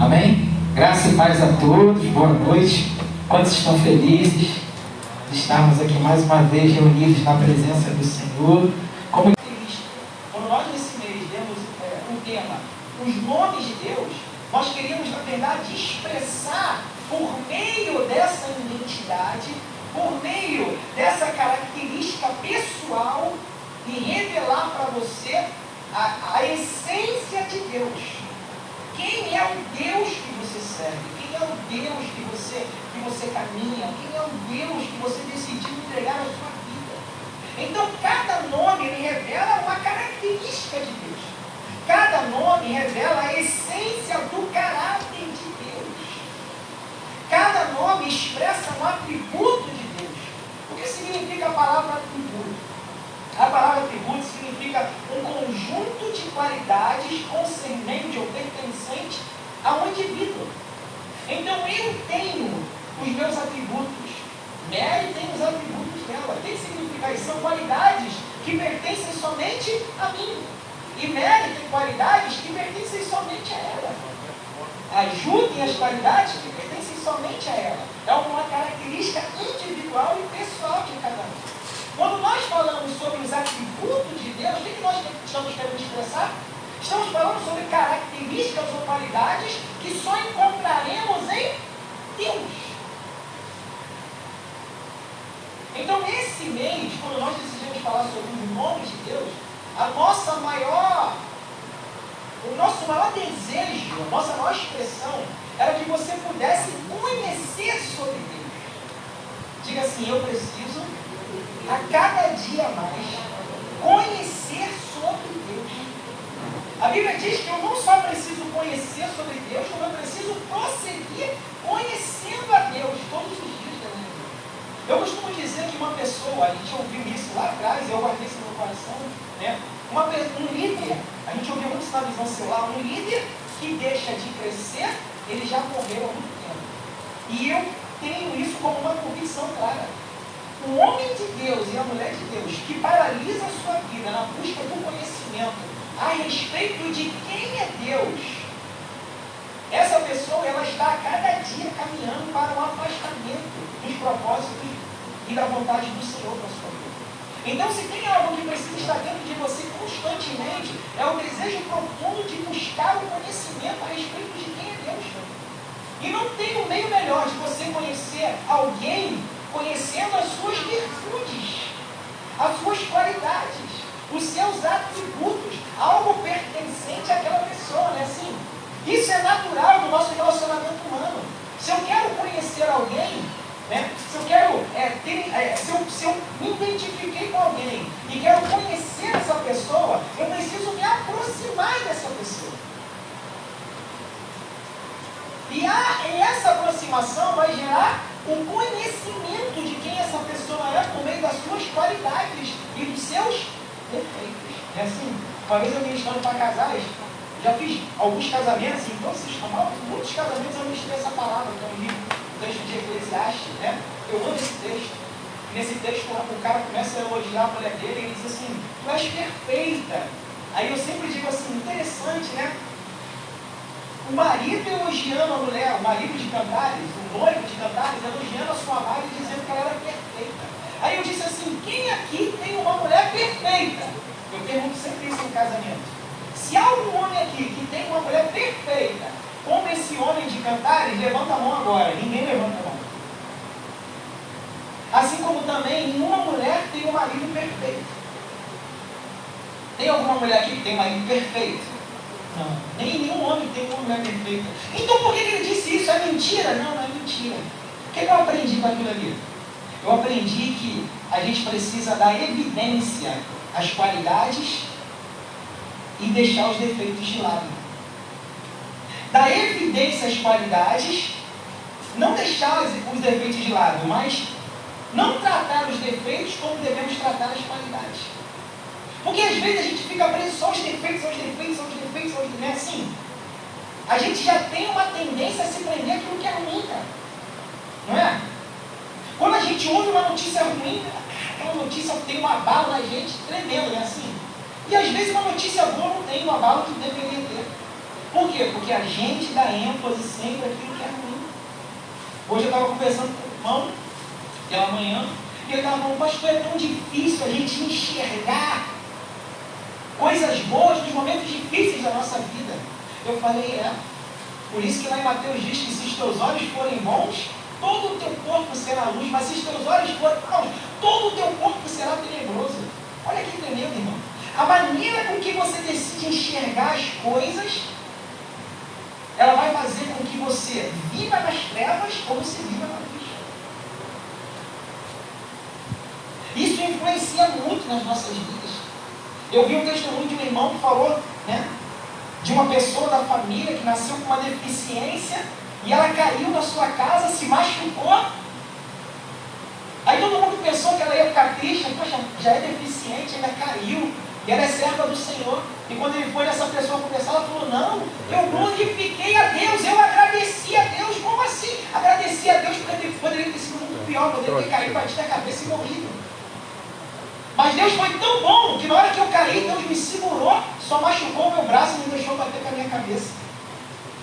Amém? Graça e paz a todos, boa noite. Quantos estão felizes de estarmos aqui mais uma vez reunidos na presença do Senhor? Como quando nós nesse mês demos é, um tema, os nomes de Deus, nós queríamos, na verdade, expressar por meio dessa identidade, por meio dessa característica pessoal e revelar para você a, a essência de Deus. Quem é o Deus que você serve? Quem é o Deus que você, que você caminha? Quem é o Deus que você decidiu entregar a sua vida? Então, cada nome revela uma característica de Deus. Cada nome revela a essência do caráter de Deus. Cada nome expressa um atributo de Deus. O que significa a palavra atributo? A palavra atributo significa um conjunto de qualidades concernente ou pertencente a um indivíduo. Então eu tenho os meus atributos. Mary tem os atributos dela. Significa isso? São qualidades que pertencem somente a mim. E Mary tem qualidades que pertencem somente a ela. Ajudem as qualidades que pertencem somente a ela. É uma característica individual e pessoal de cada um. Quando nós falamos sobre os atributos de Deus, o que nós estamos querendo expressar? Estamos falando sobre características ou qualidades que só encontraremos em Deus. Então, nesse mês, quando nós decidimos falar sobre os nomes de Deus, a nossa maior, o nosso maior desejo, a nossa maior expressão, era que você pudesse conhecer sobre Deus. Diga assim, eu preciso a cada dia mais conhecer sobre Deus. A Bíblia diz que eu não só preciso conhecer sobre Deus, como eu preciso prosseguir conhecendo a Deus todos os dias da minha vida. Eu costumo dizer que uma pessoa, a gente ouviu isso lá atrás, eu guardei isso no meu coração, né? Uma, um líder, a gente ouviu muito na visão celular, um líder que deixa de crescer, ele já morreu há muito tempo. E eu tenho isso como uma convicção clara o homem de Deus e a mulher de Deus que paralisa a sua vida na busca do conhecimento a respeito de quem é Deus, essa pessoa ela está a cada dia caminhando para um afastamento dos propósitos e da vontade do Senhor para a sua vida. Então, se tem algo que precisa estar dentro de você constantemente, é o desejo profundo de buscar o conhecimento a respeito de quem é Deus. E não tem um meio melhor de você conhecer alguém conhecendo as suas virtudes, as suas qualidades, os seus atributos, algo pertencente àquela pessoa, né? Assim, isso é natural do nosso relacionamento humano. Se eu quero conhecer alguém, né? se eu quero é, ter, é, se, eu, se eu me identifiquei com alguém e quero conhecer essa pessoa, eu preciso me aproximar dessa pessoa. E, a, e essa aproximação vai gerar o conhecimento de quem essa pessoa é por meio das suas qualidades e dos seus defeitos. É assim, uma vez eu ministrando para casais, já fiz alguns casamentos, então vocês tomaram muitos casamentos eu ministrei essa palavra, é um livro, o texto de Eclesiastes, né? Eu amo esse texto. Nesse texto o cara começa a elogiar a mulher dele e ele diz assim, tu és perfeita. Aí eu sempre digo assim, interessante, né? O marido elogiando a mulher, o marido de Cantares, o noivo de Cantares, elogiando a sua amada e dizendo que ela era perfeita. Aí eu disse assim: quem aqui tem uma mulher perfeita? Eu pergunto sempre isso no casamento. Se há algum homem aqui que tem uma mulher perfeita, como esse homem de Cantares, levanta a mão agora. Ninguém levanta a mão. Assim como também nenhuma mulher tem um marido perfeito. Tem alguma mulher aqui que tem um marido perfeito? Nem nenhum homem tem uma mulher perfeita. Então por que ele disse isso? É mentira? Não, não é mentira. O que eu aprendi com aquilo ali? Eu aprendi que a gente precisa dar evidência às qualidades e deixar os defeitos de lado. Dar evidência às qualidades, não deixar os defeitos de lado, mas não tratar os defeitos como devemos tratar as qualidades. Porque às vezes a gente fica preso só aos defeitos, aos defeitos, aos defeitos, aos defeitos. Não é assim. A gente já tem uma tendência a se prender aquilo que é ruim, cara. Não é? Quando a gente ouve uma notícia ruim, aquela notícia tem uma bala na gente tremendo, não é assim? E às vezes uma notícia boa não tem uma bala que deveria ter. Por quê? Porque a gente dá ênfase sempre àquilo que é ruim. Hoje eu estava conversando com o irmão, pela manhã, e ele estava falando, pastor, é tão difícil a gente enxergar coisas boas nos momentos difíceis da nossa vida. Eu falei, é. Por isso que lá em Mateus diz que se os teus olhos forem bons, todo o teu corpo será luz, mas se os teus olhos forem maus, todo o teu corpo será tenebroso. Olha que tremendo, irmão. A maneira com que você decide enxergar as coisas, ela vai fazer com que você viva nas trevas ou você viva na luz. Isso influencia muito nas nossas vidas. Eu vi um testemunho de um irmão que falou, né, de uma pessoa da família que nasceu com uma deficiência e ela caiu na sua casa, se machucou. Aí todo mundo pensou que ela ia ficar triste, poxa, já é deficiente, ainda caiu, e ela é serva do Senhor. E quando ele foi nessa pessoa conversar, ela falou, não, eu glorifiquei a Deus, eu agradeci a Deus. Como assim? Agradeci a Deus porque poderia ter sido muito pior, poderia ter caído, batido a cabeça e morrido. Mas Deus foi tão bom que na hora que eu caí, Deus me segurou, só machucou o meu braço e me deixou bater com a minha cabeça.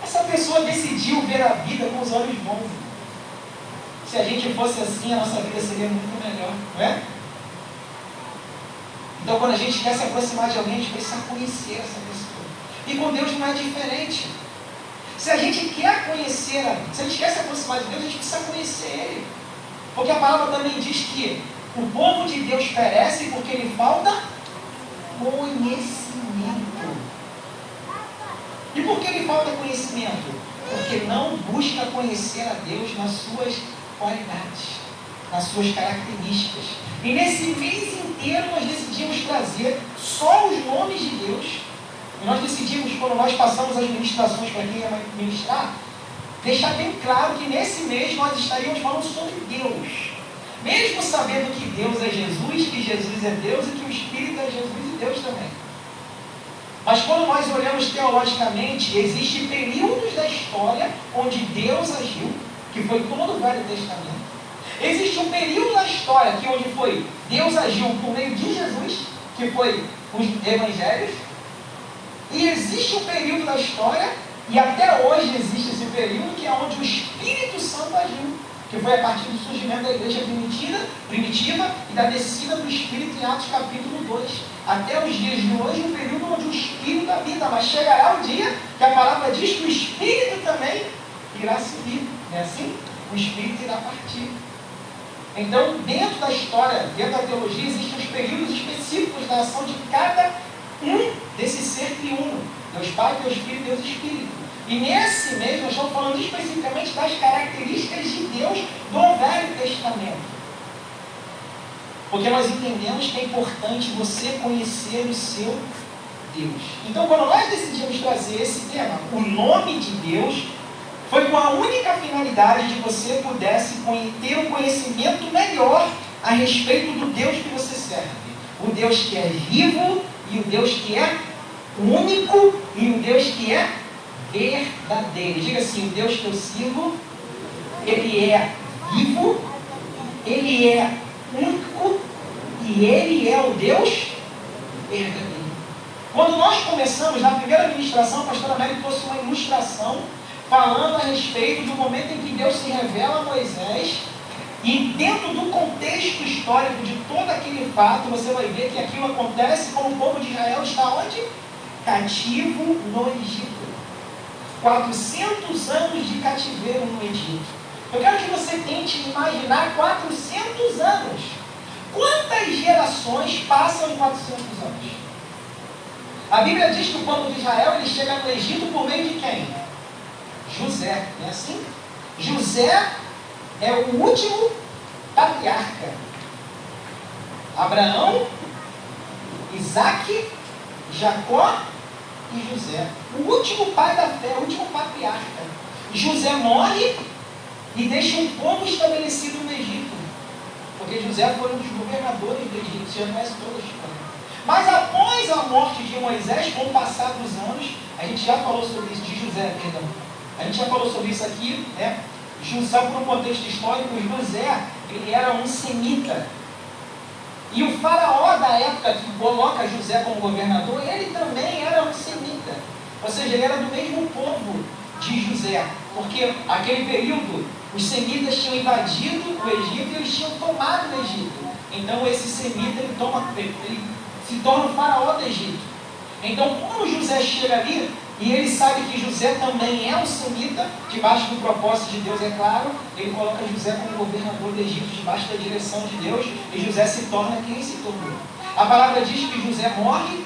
Essa pessoa decidiu ver a vida com os olhos bons. Se a gente fosse assim, a nossa vida seria muito melhor, não é? Então, quando a gente quer se aproximar de alguém, a gente precisa conhecer essa pessoa. E com Deus não é diferente. Se a gente quer conhecer, se a gente quer se aproximar de Deus, a gente precisa conhecer Ele. Porque a palavra também diz que o povo de Deus perece porque lhe falta conhecimento. E por que lhe falta conhecimento? Porque não busca conhecer a Deus nas suas qualidades, nas suas características. E nesse mês inteiro nós decidimos trazer só os nomes de Deus. E nós decidimos, quando nós passamos as ministrações para quem ia ministrar, deixar bem claro que nesse mês nós estaríamos falando sobre Deus. Mesmo sabendo que Deus é Jesus, que Jesus é Deus e que o Espírito é Jesus e Deus também. Mas quando nós olhamos teologicamente, existem períodos da história onde Deus agiu, que foi todo o Velho Testamento. Existe um período da história que onde foi Deus agiu por meio de Jesus, que foi os evangelhos. E existe um período da história, e até hoje existe esse período, que é onde o Espírito Santo agiu que foi a partir do surgimento da igreja primitiva, primitiva e da descida do Espírito em Atos capítulo 2. Até os dias de hoje, um período onde o Espírito habita, mas chegará o dia que a palavra diz que o Espírito também irá subir. Não é assim? O Espírito irá partir. Então, dentro da história, dentro da teologia, existem os períodos específicos da ação de cada um desse ser triuno. Deus Pai, Deus Filho e Deus Espírito. E nesse mês nós estamos falando especificamente das características de Deus do Velho Testamento. Porque nós entendemos que é importante você conhecer o seu Deus. Então, quando nós decidimos trazer esse tema, o nome de Deus, foi com a única finalidade de você pudesse ter um conhecimento melhor a respeito do Deus que você serve. O Deus que é vivo e o Deus que é único e o Deus que é verdadeiro. Diga assim: o Deus que eu sirvo, ele é vivo, ele é único e ele é o Deus verdadeiro. Quando nós começamos, na primeira ministração, a pastora Mary trouxe uma ilustração falando a respeito do momento em que Deus se revela a Moisés. E dentro do contexto histórico de todo aquele fato, você vai ver que aquilo acontece quando o povo de Israel está onde? Cativo no Egito. 400 anos de cativeiro no Egito. Eu quero que você tente imaginar 400 anos. Quantas gerações passam em 400 anos? A Bíblia diz que o povo de Israel ele chega no Egito por meio de quem? José, não é assim? José é o último patriarca. Abraão, Isaac, Jacó e José. O último pai da fé, o último patriarca. José morre e deixa um povo estabelecido no Egito. Porque José foi um dos governadores do Egito, você já conhece toda a história. Mas após a morte de Moisés, com o passar dos anos, a gente já falou sobre isso, de José, perdão. A gente já falou sobre isso aqui, né? José, por um contexto histórico, José, ele era um semita. E o faraó da época que coloca José como governador, ele também era um semita. Ou seja, ele era do mesmo povo de José. Porque aquele período, os semitas tinham invadido o Egito e eles tinham tomado o Egito. Então esse semita ele, toma, ele se torna o faraó do Egito. Então quando José chega ali, e ele sabe que José também é um semita, debaixo do propósito de Deus, é claro. Ele coloca José como governador do Egito, debaixo da direção de Deus, e José se torna quem se tornou. A palavra diz que José morre,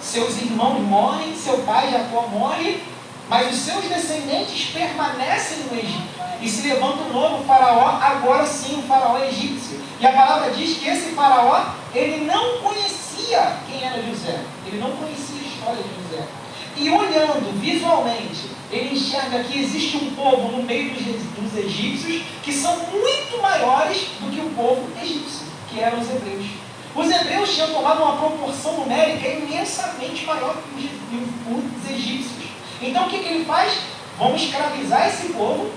seus irmãos morrem, seu pai Jacó morre, mas os seus descendentes permanecem no Egito. E se levanta um novo faraó, agora sim, o faraó egípcio. E a palavra diz que esse faraó, ele não conhecia quem era José. Ele não conhecia a história de José. E olhando visualmente, ele enxerga que existe um povo no meio dos, egípcios que são muito maiores do que o povo egípcio, que eram os hebreus. Os hebreus tinham tomado uma proporção numérica imensamente maior que os, os egípcios. Então o que, que ele faz? Vamos escravizar esse povo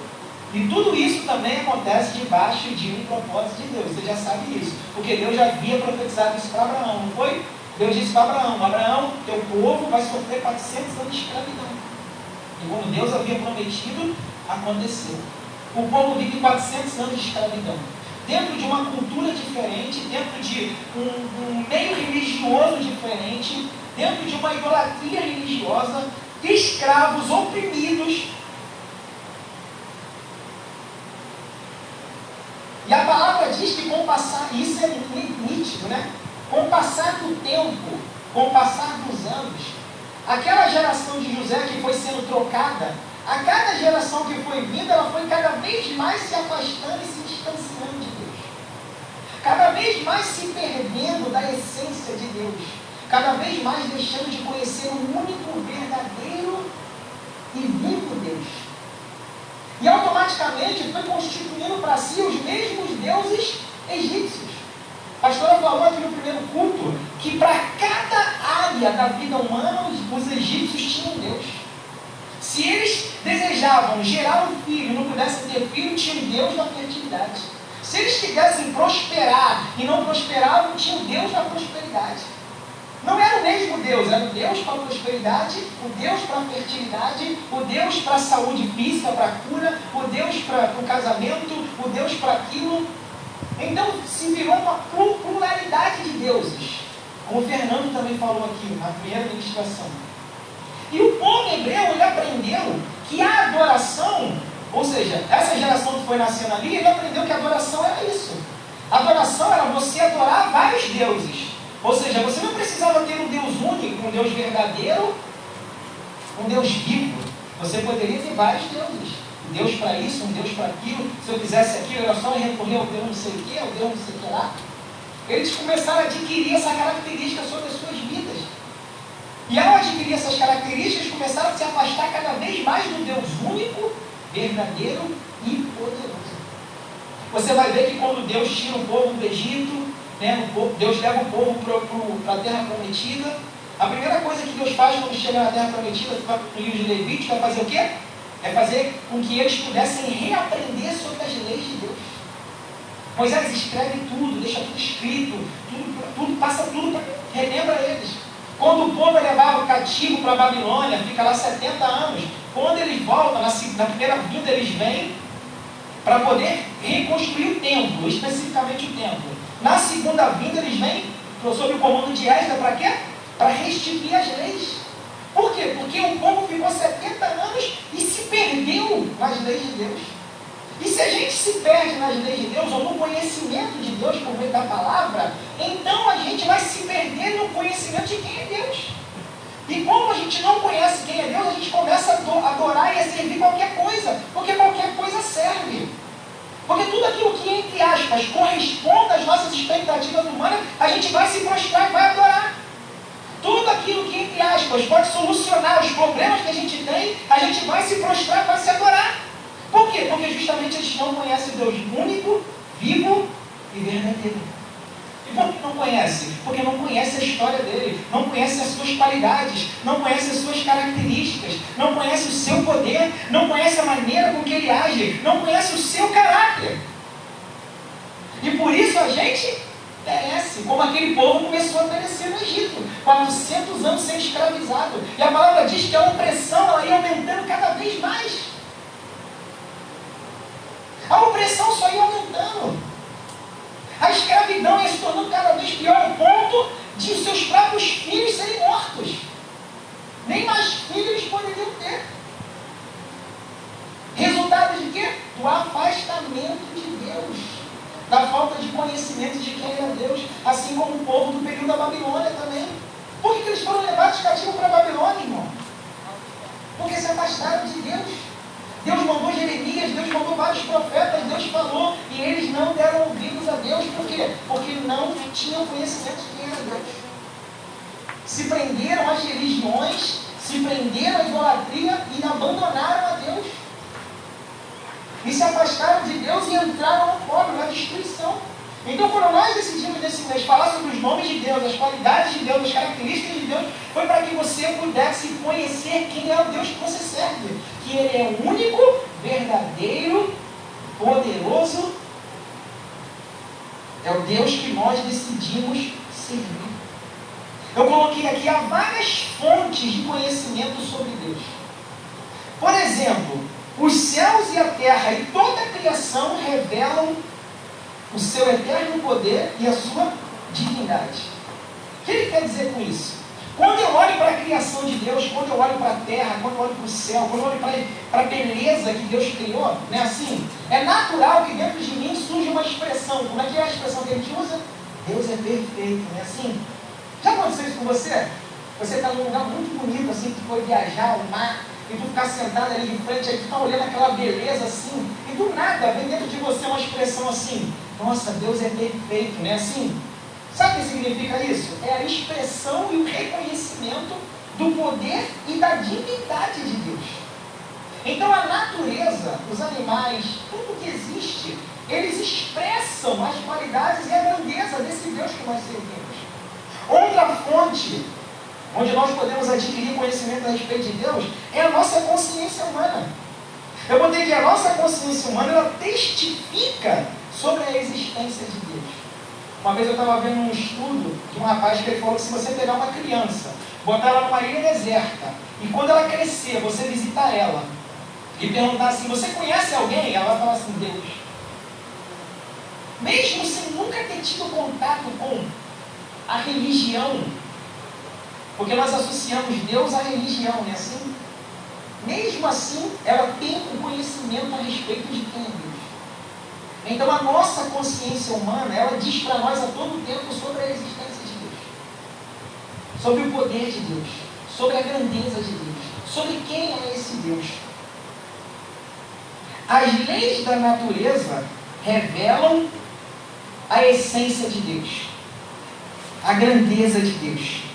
e tudo isso também acontece debaixo de um propósito de Deus. Você já sabe isso. Porque Deus já havia profetizado isso para Abraão, não foi? Deus disse para Abraão: Abraão, teu povo vai sofrer 400 anos de escravidão. E como Deus havia prometido, aconteceu. O povo vive 400 anos de escravidão. Dentro de uma cultura diferente, dentro de um, um meio religioso diferente, dentro de uma idolatria religiosa, escravos oprimidos. E a palavra diz que com passar, isso é nítido, né? Com o passar do tempo, com o passar dos anos, aquela geração de José que foi sendo trocada, a cada geração que foi vindo, ela foi cada vez mais se afastando e se distanciando de Deus. Cada vez mais se perdendo da essência de Deus. Cada vez mais deixando de conhecer o único verdadeiro e vivo Deus. E automaticamente foi constituindo para si os mesmos deuses egípcios. A pastora falou aqui no primeiro culto que para cada área da vida humana os, os egípcios tinham Deus. Se eles desejavam gerar um filho e não pudessem ter filho, tinham Deus da fertilidade. Se eles quisessem prosperar e não prosperavam, tinham Deus da prosperidade. Não era o mesmo Deus, era o Deus para a prosperidade, o Deus para a fertilidade, o Deus para a saúde física, para a cura, o Deus para o casamento, o Deus para aquilo. Então se virou uma pluralidade de deuses, como o Fernando também falou aqui na primeira ministração. E o povo hebreu ele aprendeu que a adoração, ou seja, essa geração que foi nascendo ali, ele aprendeu que a adoração era isso. A adoração era você adorar vários deuses. Ou seja, você não precisava ter um Deus único, um Deus verdadeiro, um Deus vivo. Você poderia ter vários deuses. Deus para isso, um Deus para aquilo. Se eu fizesse aquilo, era só recorrer ao Deus não sei o que, ao Deus não sei o que lá. Eles começaram a adquirir essa característica sobre as suas vidas. E ao adquirir essas características, começaram a se afastar cada vez mais do Deus único, verdadeiro e poderoso. Você vai ver que quando Deus tira o povo do Egito, né, Deus leva o povo para a terra prometida. A primeira coisa que Deus faz quando chega na terra prometida, no livro de Levítico, é fazer o quê? É fazer com que eles pudessem reaprender sobre as leis de Deus. Moisés escreve tudo, deixa tudo escrito, tudo, tudo passa tudo, para relembra eles. Quando o povo é levado cativo para a Babilônia, fica lá 70 anos. Quando eles voltam, na, na primeira vinda eles vêm para poder reconstruir o templo, especificamente o templo. Na segunda vinda eles vêm sob o comando de Esdra para quê? Para restituir as leis. Por quê? Porque o povo ficou 70 anos e se perdeu nas leis de Deus. E se a gente se perde nas leis de Deus ou no conhecimento de Deus por meio da palavra, então a gente vai se perder no conhecimento de quem é Deus. E como a gente não conhece quem é Deus, a gente começa a adorar e a servir qualquer coisa, porque qualquer coisa serve. Porque tudo aquilo que, entre aspas, corresponde às nossas expectativas humanas, a gente vai se prostrar e vai adorar. Tudo aquilo que, entre aspas, pode solucionar os problemas que a gente tem, a gente vai se prostrar vai se adorar. Por quê? Porque justamente gente não conhece Deus único, vivo e verdadeiro. E por que não conhece? Porque não conhece a história dele, não conhece as suas qualidades, não conhece as suas características, não conhece o seu poder, não conhece a maneira com que ele age, não conhece o seu caráter. E por isso a gente perece, como aquele povo começou a perecer no Egito, 400 anos sendo escravizado. E a palavra diz que a opressão ela ia aumentando cada vez mais. A opressão só ia aumentando. A escravidão ia se tornando cada vez pior, ao ponto de os seus próprios filhos serem mortos. Nem mais filhos eles poderiam ter. Resultado de quê? Do afastamento de Deus conhecimento de quem era Deus, assim como o povo do período da Babilônia também. Por que eles foram levados cativos para a Babilônia, irmão? Porque se afastaram de Deus. Deus mandou Jeremias, Deus mandou vários profetas, Deus falou, e eles não deram ouvidos a Deus. Por quê? Porque não tinham conhecimento de quem era Deus. Se prenderam às religiões, se prenderam à idolatria e abandonaram a Deus. E se afastaram de Deus e entraram no pobre, na destruição. Então, quando nós decidimos nesse mês falar sobre os nomes de Deus, as qualidades de Deus, as características de Deus, foi para que você pudesse conhecer quem é o Deus que você serve. Que Ele é o único, verdadeiro, poderoso. É o Deus que nós decidimos servir. Eu coloquei aqui há várias fontes de conhecimento sobre Deus. Por exemplo, os céus e a terra e toda a criação revelam o seu eterno poder e a sua divindade. O que ele quer dizer com isso? Quando eu olho para a criação de Deus, quando eu olho para a terra, quando eu olho para o céu, quando eu olho para, a beleza que Deus criou, né, assim, é natural que dentro de mim surja uma expressão. Como é que é a expressão que a gente usa? Deus é perfeito, né? Assim, já aconteceu isso com você? Você está num lugar muito bonito, assim, que foi viajar, o mar, e tu ficar sentado ali de frente, aí tu está olhando aquela beleza assim, e do nada vem dentro de você uma expressão assim, nossa, Deus é perfeito, né? Assim, sabe o que significa isso? É a expressão e o reconhecimento do poder e da divindade de Deus. Então a natureza, os animais, tudo que existe, eles expressam as qualidades e a grandeza desse Deus que nós servimos. Outra fonte onde nós podemos adquirir conhecimento a respeito de Deus, é a nossa consciência humana. Eu botei que a nossa consciência humana ela testifica sobre a existência de Deus. Uma vez eu estava vendo um estudo de um rapaz que ele falou que se você pegar uma criança, botar ela numa ilha deserta, e quando ela crescer, você visitar ela, e perguntar assim, você conhece alguém? Ela vai falar assim, Deus. Mesmo sem nunca ter tido contato com a religião porque nós associamos Deus à religião, não é assim? Mesmo assim, ela tem o um conhecimento a respeito de quem é Deus. Então a nossa consciência humana, ela diz para nós a todo tempo sobre a existência de Deus. Sobre o poder de Deus. Sobre a grandeza de Deus. Sobre quem é esse Deus. As leis da natureza revelam a essência de Deus. A grandeza de Deus.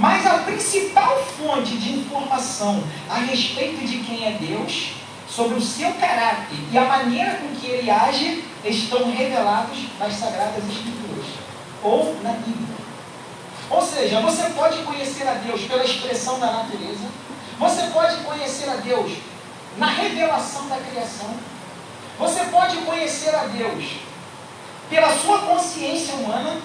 Mas a principal fonte de informação a respeito de quem é Deus, sobre o seu caráter e a maneira com que ele age, estão revelados nas Sagradas Escrituras ou na Bíblia. Ou seja, você pode conhecer a Deus pela expressão da natureza, você pode conhecer a Deus na revelação da criação, você pode conhecer a Deus pela sua consciência humana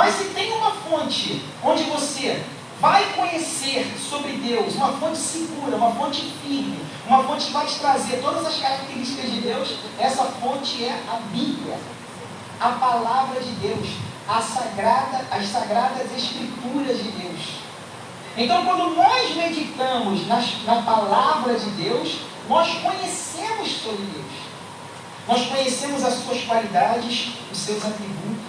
mas se tem uma fonte onde você vai conhecer sobre Deus, uma fonte segura, uma fonte firme, uma fonte que vai te trazer todas as características de Deus, essa fonte é a Bíblia, a palavra de Deus, a sagrada, as sagradas escrituras de Deus. Então, quando nós meditamos nas, na palavra de Deus, nós conhecemos sobre Deus. Nós conhecemos as suas qualidades, os seus atributos,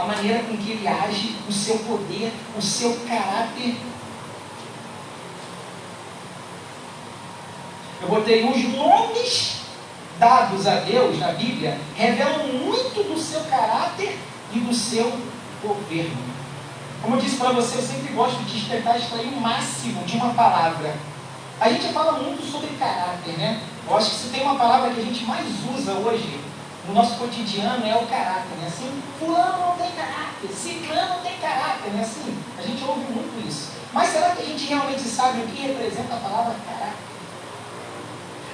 a maneira com que ele age, o seu poder, o seu caráter. Eu botei os nomes dados a Deus na Bíblia revelam muito do seu caráter e do seu governo. Como eu disse para você, eu sempre gosto de tentar extrair o máximo de uma palavra. A gente fala muito sobre caráter, né? Eu acho que se tem uma palavra que a gente mais usa hoje no nosso cotidiano é o caráter, né? Assim, fulano não tem caráter, ciclano não tem caráter, né? Assim, a gente ouve muito isso. Mas será que a gente realmente sabe o que representa a palavra caráter?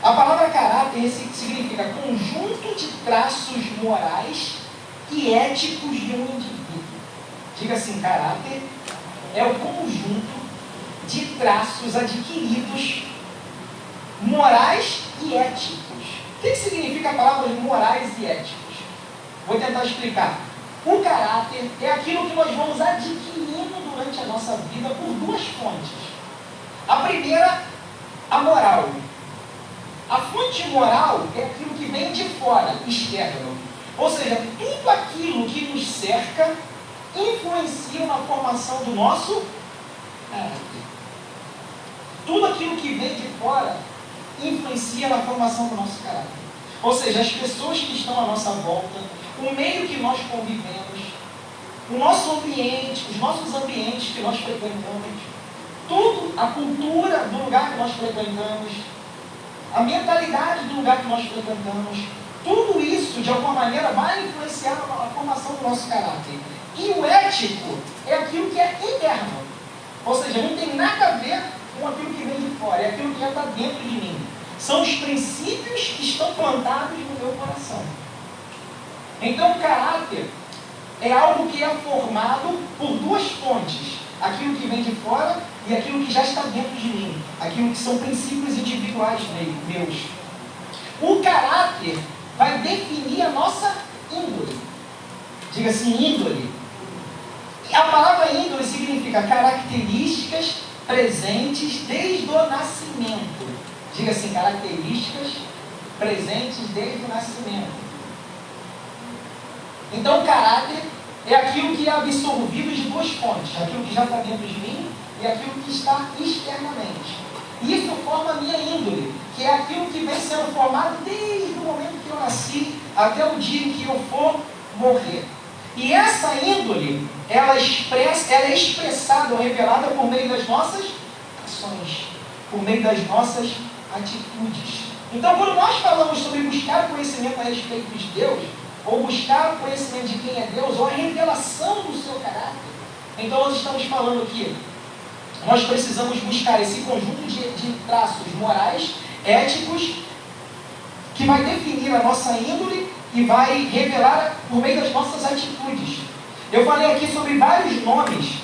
A palavra caráter significa conjunto de traços morais e éticos de um indivíduo. Diga assim, caráter é o conjunto de traços adquiridos morais e éticos o que significa a palavra morais e éticos? Vou tentar explicar. O caráter é aquilo que nós vamos adquirindo durante a nossa vida por duas fontes. A primeira, a moral. A fonte moral é aquilo que vem de fora, externo. Ou seja, tudo aquilo que nos cerca influencia na formação do nosso caráter. Tudo aquilo que vem de fora influencia na formação do nosso caráter. Ou seja, as pessoas que estão à nossa volta, o meio que nós convivemos, o nosso ambiente, os nossos ambientes que nós frequentamos, tudo, a cultura do lugar que nós frequentamos, a mentalidade do lugar que nós frequentamos, tudo isso, de alguma maneira, vai influenciar a formação do nosso caráter. E o ético é aquilo que é interno. Ou seja, não tem nada a ver com aquilo que vem de fora, é aquilo que já está dentro de mim. São os princípios que estão plantados no meu coração. Então, o caráter é algo que é formado por duas fontes: aquilo que vem de fora e aquilo que já está dentro de mim, aquilo que são princípios individuais meus. O caráter vai definir a nossa índole. Diga assim, índole. A palavra índole significa características presentes desde o nascimento. Diga assim, características presentes desde o nascimento. Então, caráter é aquilo que é absorvido de duas fontes: aquilo que já está dentro de mim e aquilo que está externamente. Isso forma a minha índole, que é aquilo que vem sendo formado desde o momento que eu nasci até o dia em que eu for morrer. E essa índole, ela, expressa, ela é expressada ou revelada por meio das nossas ações, por meio das nossas atitudes. Então, quando nós falamos sobre buscar conhecimento a respeito de Deus, ou buscar o conhecimento de quem é Deus, ou a revelação do seu caráter. Então nós estamos falando aqui, nós precisamos buscar esse conjunto de, de traços morais, éticos, que vai definir a nossa índole e vai revelar por meio das nossas atitudes. Eu falei aqui sobre vários nomes,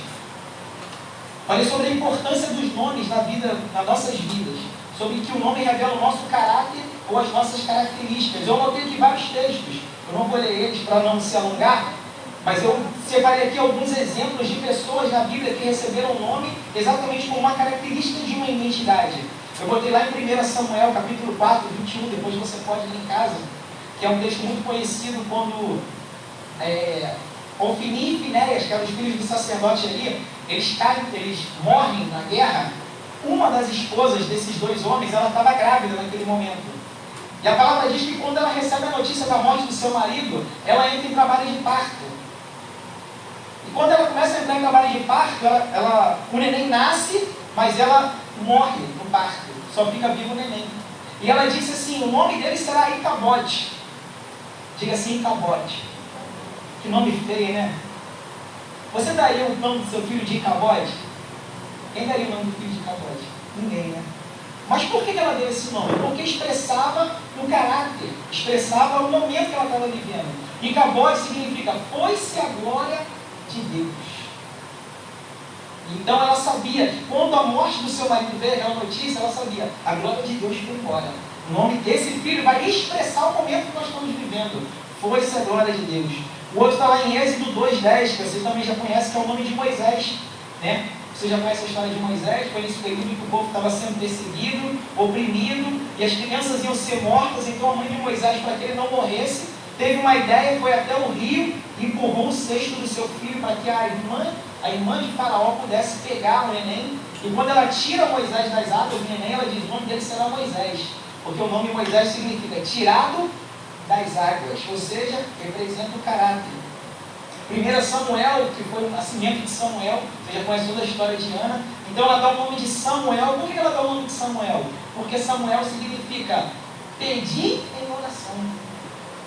falei sobre a importância dos nomes na vida, nas nossas vidas, sobre que o nome revela o nosso caráter ou as nossas características. Eu anotei aqui vários textos eu não vou ler eles para não se alongar, mas eu separei aqui alguns exemplos de pessoas na Bíblia que receberam o nome exatamente como uma característica de uma identidade. Eu botei lá em 1 Samuel, capítulo 4, 21, depois você pode ler em casa, que é um texto muito conhecido quando é, Ofini e Finéias, que eram os filhos do sacerdote ali, eles caem, eles morrem na guerra. Uma das esposas desses dois homens, ela estava grávida naquele momento. E a palavra diz que quando ela recebe a notícia da morte do seu marido, ela entra em trabalho de parto. E quando ela começa a entrar em trabalho de parto, ela, ela, o neném nasce, mas ela morre no parto. Só fica vivo o neném. E ela disse assim: o nome dele será Icabote. Diga assim: Icabote. Que nome feio, né? Você daria o nome do seu filho de Icabote? Quem daria o nome do filho de Icabote? Ninguém, né? Mas por que ela deu esse nome? Porque expressava o caráter, expressava o momento que ela estava vivendo. E Cabode significa foi-se a glória de Deus. Então ela sabia que quando a morte do seu marido veio, aquela notícia, ela sabia, a glória de Deus foi embora. O nome desse filho vai expressar o momento que nós estamos vivendo. Foi-se a glória de Deus. O outro está lá em Êxodo 2,10, que vocês também já conhecem, que é o nome de Moisés. Né? Você já conhece a história de Moisés? Foi nesse período que o povo estava sendo perseguido, oprimido, e as crianças iam ser mortas. Então a mãe de Moisés, para que ele não morresse, teve uma ideia, foi até o rio, empurrou o cesto do seu filho para que a irmã, a irmã de Faraó pudesse pegar o neném. E quando ela tira Moisés das águas, o neném, ela diz: o nome dele será Moisés. Porque o nome Moisés significa tirado das águas, ou seja, representa o caráter. 1 Samuel, que foi o nascimento de Samuel, você já conhece toda a história de Ana. Então ela dá o nome de Samuel. Por que ela dá o nome de Samuel? Porque Samuel significa pedir em oração.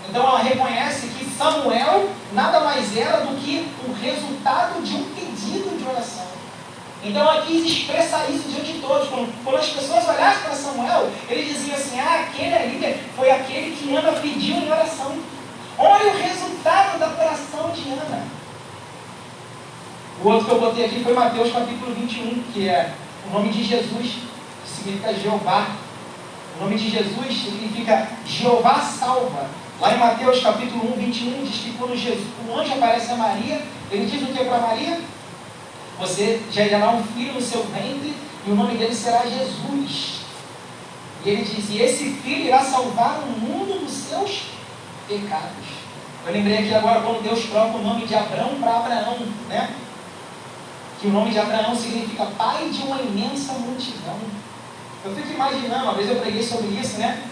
Então ela reconhece que Samuel nada mais era do que o resultado de um pedido de oração. Então ela quis expressar isso diante de todos. Quando, quando as pessoas olhassem para Samuel, eles diziam assim: ah, aquele ali foi aquele que Ana pediu em oração. Olha o resultado da oração de Ana. O outro que eu botei aqui foi Mateus capítulo 21, que é o nome de Jesus, que significa Jeová. O nome de Jesus significa Jeová salva. Lá em Mateus capítulo 1, 21, diz que quando Jesus, o anjo aparece a Maria, ele diz o que para Maria? Você irá um filho no seu ventre e o nome dele será Jesus. E ele diz: E esse filho irá salvar o mundo dos seus pecados. Eu lembrei aqui agora quando Deus troca o nome de Abraão para Abraão, né? Que o nome de Abraão significa pai de uma imensa multidão. Eu fico imaginando, uma vez eu preguei sobre isso, né?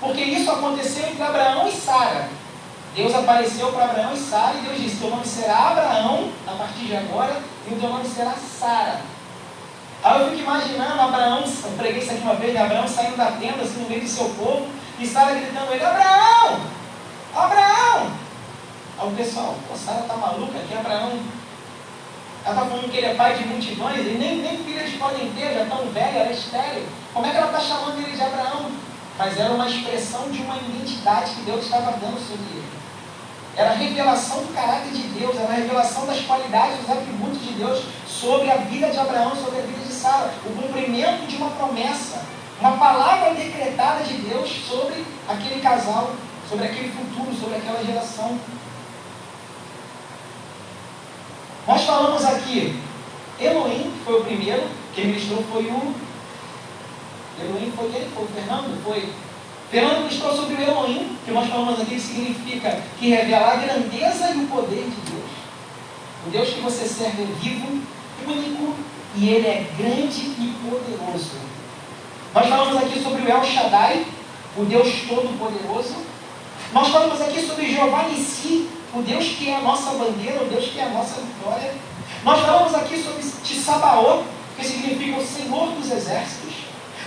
Porque isso aconteceu entre Abraão e Sara. Deus apareceu para Abraão e Sara e Deus disse: Teu nome será Abraão a partir de agora e o teu nome será Sara. Aí eu fico imaginando Abraão, eu preguei isso aqui uma vez? Abraão saindo da tenda assim no meio do seu povo e Sara gritando ele: Abraão! Abraão! Aí o pessoal, pô, Sara tá maluca aqui, Abraão. Ela está falando que ele é pai de multidões, e nem, nem filhas podem ter, já tão velha, ela é estéreo. Como é que ela está chamando ele de Abraão? Mas era uma expressão de uma identidade que Deus estava dando sobre ele. Era a revelação do caráter de Deus, era a revelação das qualidades, dos atributos de Deus sobre a vida de Abraão, sobre a vida de Sara. O cumprimento de uma promessa, uma palavra decretada de Deus sobre aquele casal, sobre aquele futuro, sobre aquela geração. Nós falamos aqui, Elohim foi o primeiro, quem ministrou foi o. Elohim foi quem? Foi o Fernando? Foi Fernando ministrou sobre o Elohim, que nós falamos aqui, que significa que revela a grandeza e o poder de Deus. O Deus que você serve é vivo, único e ele é grande e poderoso. Nós falamos aqui sobre o El Shaddai, o Deus Todo-Poderoso. Nós falamos aqui sobre Jeová Nissi, o Deus que é a nossa bandeira, o Deus que é a nossa vitória. Nós falamos aqui sobre Tissabaot, que significa o Senhor dos Exércitos.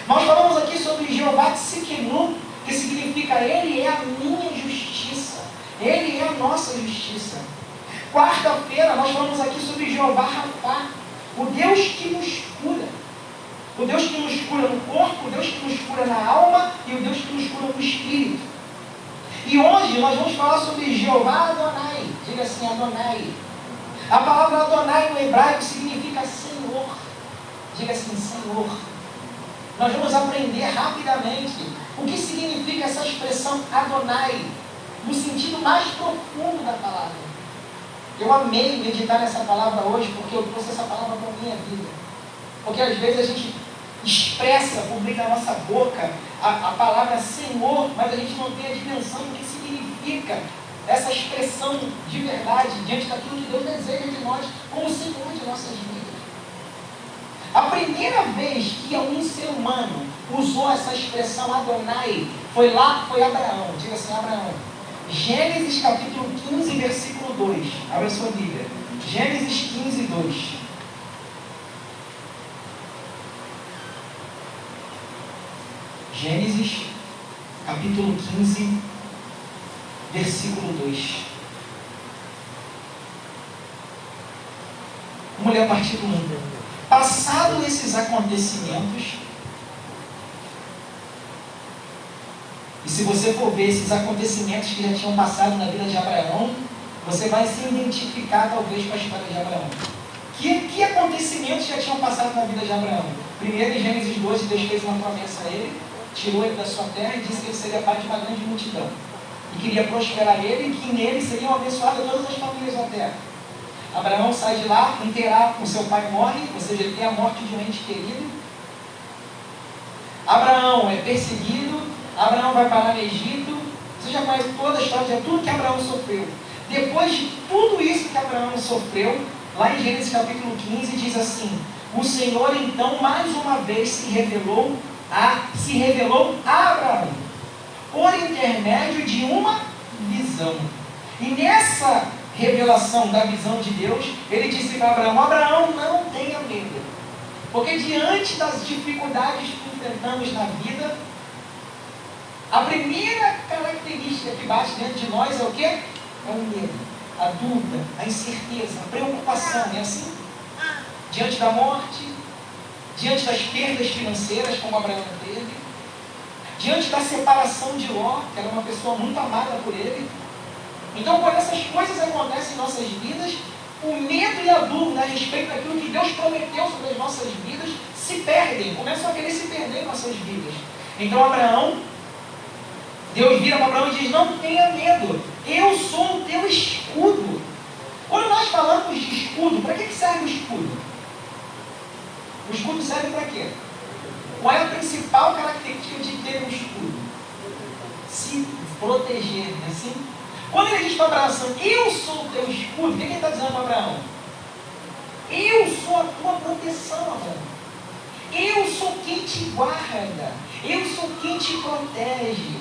Nós falamos aqui sobre Jeová Tsikenu, que significa Ele é a minha justiça, Ele é a nossa justiça. Quarta-feira nós falamos aqui sobre Jeová Rafá, o Deus que nos cura. O Deus que nos cura no corpo, o Deus que nos cura na alma e o Deus que nos cura no espírito. E hoje nós vamos falar sobre Jeová Adonai. Diga assim, Adonai. A palavra Adonai no hebraico significa Senhor. Diga assim, Senhor. Nós vamos aprender rapidamente o que significa essa expressão Adonai, no sentido mais profundo da palavra. Eu amei meditar nessa palavra hoje, porque eu trouxe essa palavra para a minha vida. Porque às vezes a gente expressa, publica na nossa boca a, a palavra Senhor, mas a gente não tem a dimensão do que significa essa expressão de verdade diante daquilo que Deus deseja de nós como Senhor de nossas vidas. A primeira vez que um ser humano usou essa expressão Adonai foi lá, foi Abraão. Diga assim, Abraão. Gênesis capítulo 15, versículo 2. Abra sua Bíblia. Gênesis 15, 2. Gênesis capítulo 15, versículo 2. Vamos ler a partir do 1. Passado esses acontecimentos, e se você for ver esses acontecimentos que já tinham passado na vida de Abraão, você vai se identificar talvez com a história de Abraão. Que, que acontecimentos já tinham passado na vida de Abraão? Primeiro, em Gênesis 12, Deus fez uma promessa a ele, tirou ele da sua terra e disse que ele seria pai de uma grande multidão. E queria prosperar ele e que nele seriam abençoadas todas as famílias da terra. Abraão sai de lá, interar com seu pai morre, ou seja, ele tem a morte de um ente querido. Abraão é perseguido, Abraão vai parar no Egito. Você já conhece toda a história de tudo que Abraão sofreu. Depois de tudo isso que Abraão sofreu, lá em Gênesis capítulo 15 diz assim: O Senhor então mais uma vez se revelou a se revelou a Abraão por intermédio de uma visão. E nessa revelação da visão de Deus, ele disse para Abraão: Abraão, não tenha medo. Porque diante das dificuldades que enfrentamos na vida, a primeira característica que bate dentro de nós é o quê? É o medo, a dúvida, a incerteza, a preocupação, é assim? Diante da morte, diante das perdas financeiras, como Abraão teve, diante da separação de Ló, que era uma pessoa muito amada por ele, então, quando essas coisas acontecem em nossas vidas, o medo e a dúvida a respeito daquilo que Deus prometeu sobre as nossas vidas se perdem, começam a querer se perder em nossas vidas. Então, Abraão, Deus vira para Abraão e diz: Não tenha medo, eu sou o teu escudo. Quando nós falamos de escudo, para que serve o escudo? O escudo serve para quê? Qual é a principal característica de ter um escudo? Se proteger, não é assim? Quando ele diz para Abraão assim, eu sou o teu escudo, o que ele está dizendo para Abraão? Eu sou a tua proteção, Abraão. Eu sou quem te guarda. Eu sou quem te protege.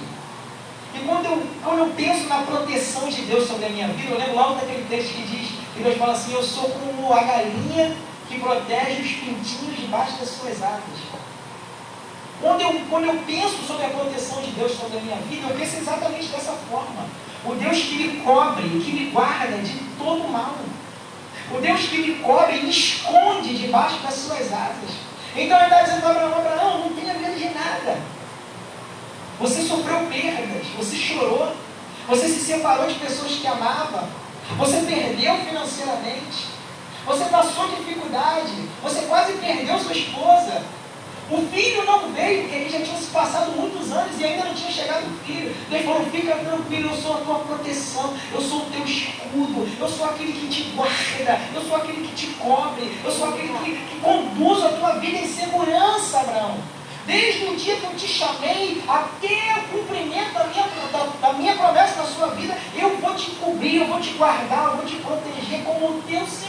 E quando eu, quando eu penso na proteção de Deus sobre a minha vida, eu lembro logo daquele texto que diz, que Deus fala assim, eu sou como a galinha que protege os pintinhos debaixo das suas asas. Quando eu, quando eu penso sobre a proteção de Deus sobre a minha vida, eu penso exatamente dessa forma. O Deus que me cobre, que me guarda de todo mal. O Deus que me cobre e me esconde debaixo das suas asas. Então ele está dizendo para Abraão, Abraão, não tenha medo de nada. Você sofreu perdas, você chorou, você se separou de pessoas que amava, você perdeu financeiramente, você passou dificuldade, você quase perdeu sua esposa, o filho não veio, porque ele já tinha se passado muitos anos e ainda não tinha chegado o filho. Deus falou: fica tranquilo, eu sou a tua proteção, eu sou o teu escudo, eu sou aquele que te guarda, eu sou aquele que te cobre, eu sou aquele que, que conduz a tua vida em segurança, Abraão. Desde o dia que eu te chamei até o cumprimento da minha, da, da minha promessa na sua vida, eu vou te cobrir, eu vou te guardar, eu vou te proteger como o teu Senhor.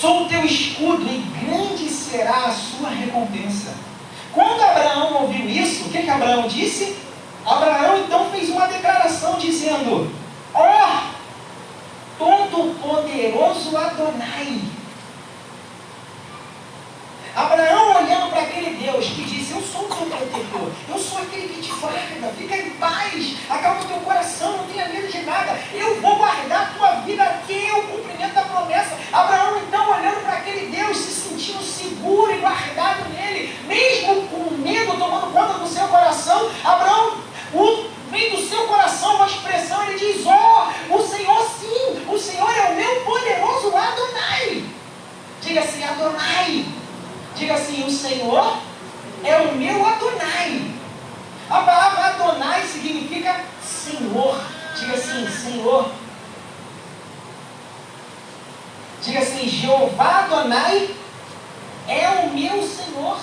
Sou o teu escudo e grande será a sua recompensa. Quando Abraão ouviu isso, o que, que Abraão disse? Abraão então fez uma declaração dizendo: Ó, oh, Todo-Poderoso Adonai. Abraão olhando para aquele Deus que disse: Eu sou o teu protetor, eu sou aquele que te guarda, fica em paz, acalma o teu coração, não tenha medo de nada, eu vou guardar a tua vida até o cumprimento da promessa. Abraão, então, olhando para aquele Deus, se sentindo seguro e guardado nele, mesmo com medo tomando conta do seu coração, Abraão, o vem do seu coração uma expressão, ele diz: Ó, oh, o Senhor sim, o Senhor é o meu poderoso Adonai. Diga assim, Adonai. Diga assim, o Senhor é o meu Adonai. A palavra Adonai significa Senhor. Diga assim, Senhor. Diga assim, Jeová Adonai é o meu Senhor.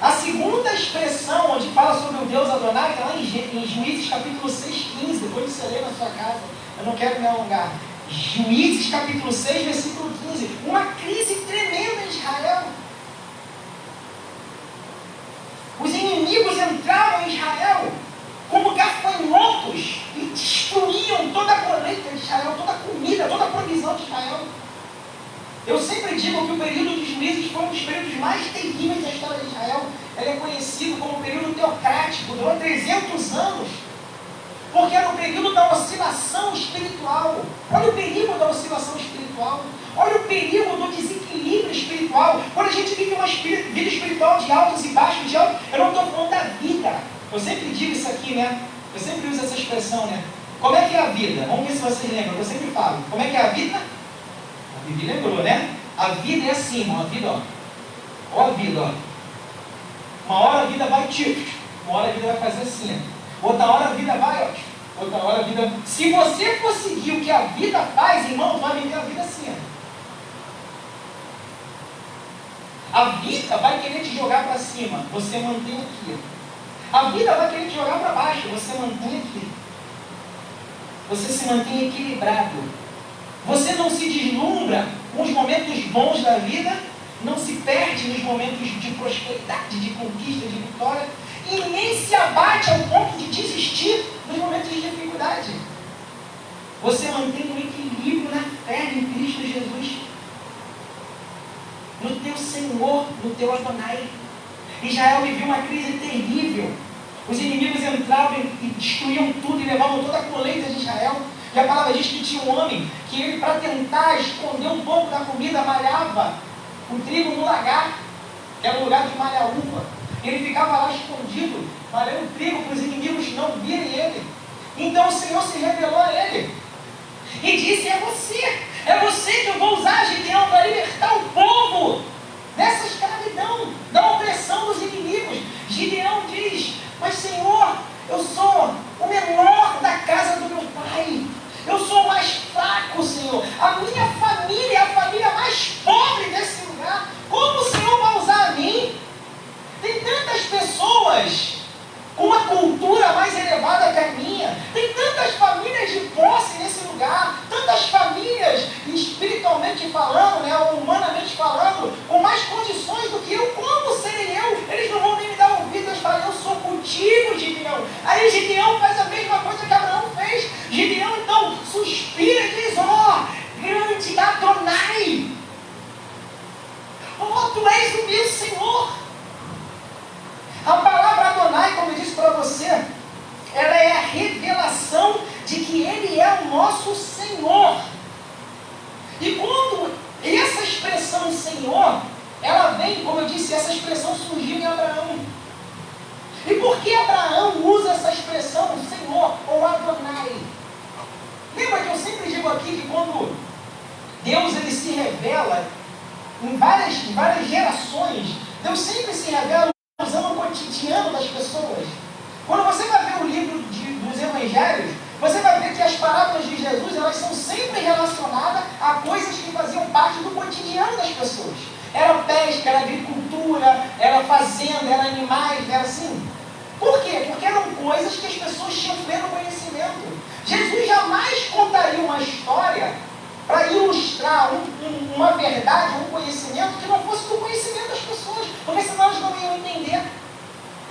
A segunda expressão onde fala sobre o Deus Adonai está lá em, em Juízes capítulo 6, 15. Depois você lê na sua casa. Eu não quero me alongar. Juízes capítulo 6, versículo 15. Uma crise tremenda em Israel. Os inimigos entravam em Israel como gafanhotos e destruíam toda a colheita de Israel, toda a comida, toda a provisão de Israel. Eu sempre digo que o período dos juízes foi um dos períodos mais terríveis da história de Israel. Ele é conhecido como período teocrático, durou 300 anos, porque era o período da oscilação espiritual. Olha o perigo da oscilação espiritual. Olha o perigo do desequilíbrio espiritual. Quando a gente vive uma vida espiritual de altos e baixos, de altos, eu não estou falando da vida. Eu sempre digo isso aqui, né? Eu sempre uso essa expressão, né? Como é que é a vida? Vamos ver se vocês lembram. Eu sempre falo. Como é que é a vida? A Bíblia lembrou, né? A vida é assim. A vida, ó. Ó a vida, ó. Uma hora a vida vai tipo, uma hora a vida vai fazer assim. Outra hora a vida vai, ó. Outra hora a vida. Se você for seguir o que a vida faz, irmão, vai viver a vida assim, ó. A vida vai querer te jogar para cima, você mantém aqui. A vida vai querer te jogar para baixo, você mantém aqui. Você se mantém equilibrado. Você não se deslumbra com os momentos bons da vida, não se perde nos momentos de prosperidade, de conquista, de vitória, e nem se abate ao ponto de desistir nos momentos de dificuldade. Você mantém um equilíbrio na fé em Cristo Jesus no teu Senhor, no teu Adonai. Israel vivia uma crise terrível. Os inimigos entravam e destruíam tudo e levavam toda a colheita de Israel. E a palavra diz que tinha um homem que ele, para tentar esconder um pouco da comida, malhava o trigo no lagar, que era o lugar de malhar uva. Ele ficava lá escondido, malhando o trigo para os inimigos não virem ele. Então o Senhor se revelou a ele e disse: É você, é você que eu vou usar, Gideão, para libertar o povo dessa escravidão, da opressão dos inimigos. Gideão diz: Mas Senhor, eu sou o menor da casa do meu pai. Eu sou o mais fraco, Senhor. A minha família é a família mais pobre desse lugar. Tem tantas pessoas com uma cultura mais elevada que a minha. Tem tantas famílias de posse nesse lugar, tantas famílias espiritualmente falando, né, humanamente falando, com mais condições do que eu. Como serem eu? Eles não vão nem me dar ouvido, eles eu sou contigo, Gideão. Aí Gideão faz a mesma coisa que Abraão fez. Gideão então suspira e diz, ó, oh, grande Adonai, ó, oh, tu és o meu Senhor. A palavra Adonai, como eu disse para você, ela é a revelação de que Ele é o nosso Senhor. E quando essa expressão Senhor, ela vem, como eu disse, essa expressão surgiu em Abraão. E por que Abraão usa essa expressão Senhor ou Adonai? Lembra que eu sempre digo aqui que quando Deus ele se revela em várias, em várias gerações, Deus sempre se revela o cotidiano das pessoas. Quando você vai ver o livro de, dos evangelhos, você vai ver que as parábolas de Jesus elas são sempre relacionadas a coisas que faziam parte do cotidiano das pessoas. Era pesca, era agricultura, era fazenda, era animais, era assim. Por quê? Porque eram coisas que as pessoas tinham pleno conhecimento. Jesus jamais contaria uma história para ilustrar um, um, uma verdade, um conhecimento que não fosse do conhecimento das pessoas, porque senão elas não iam entender.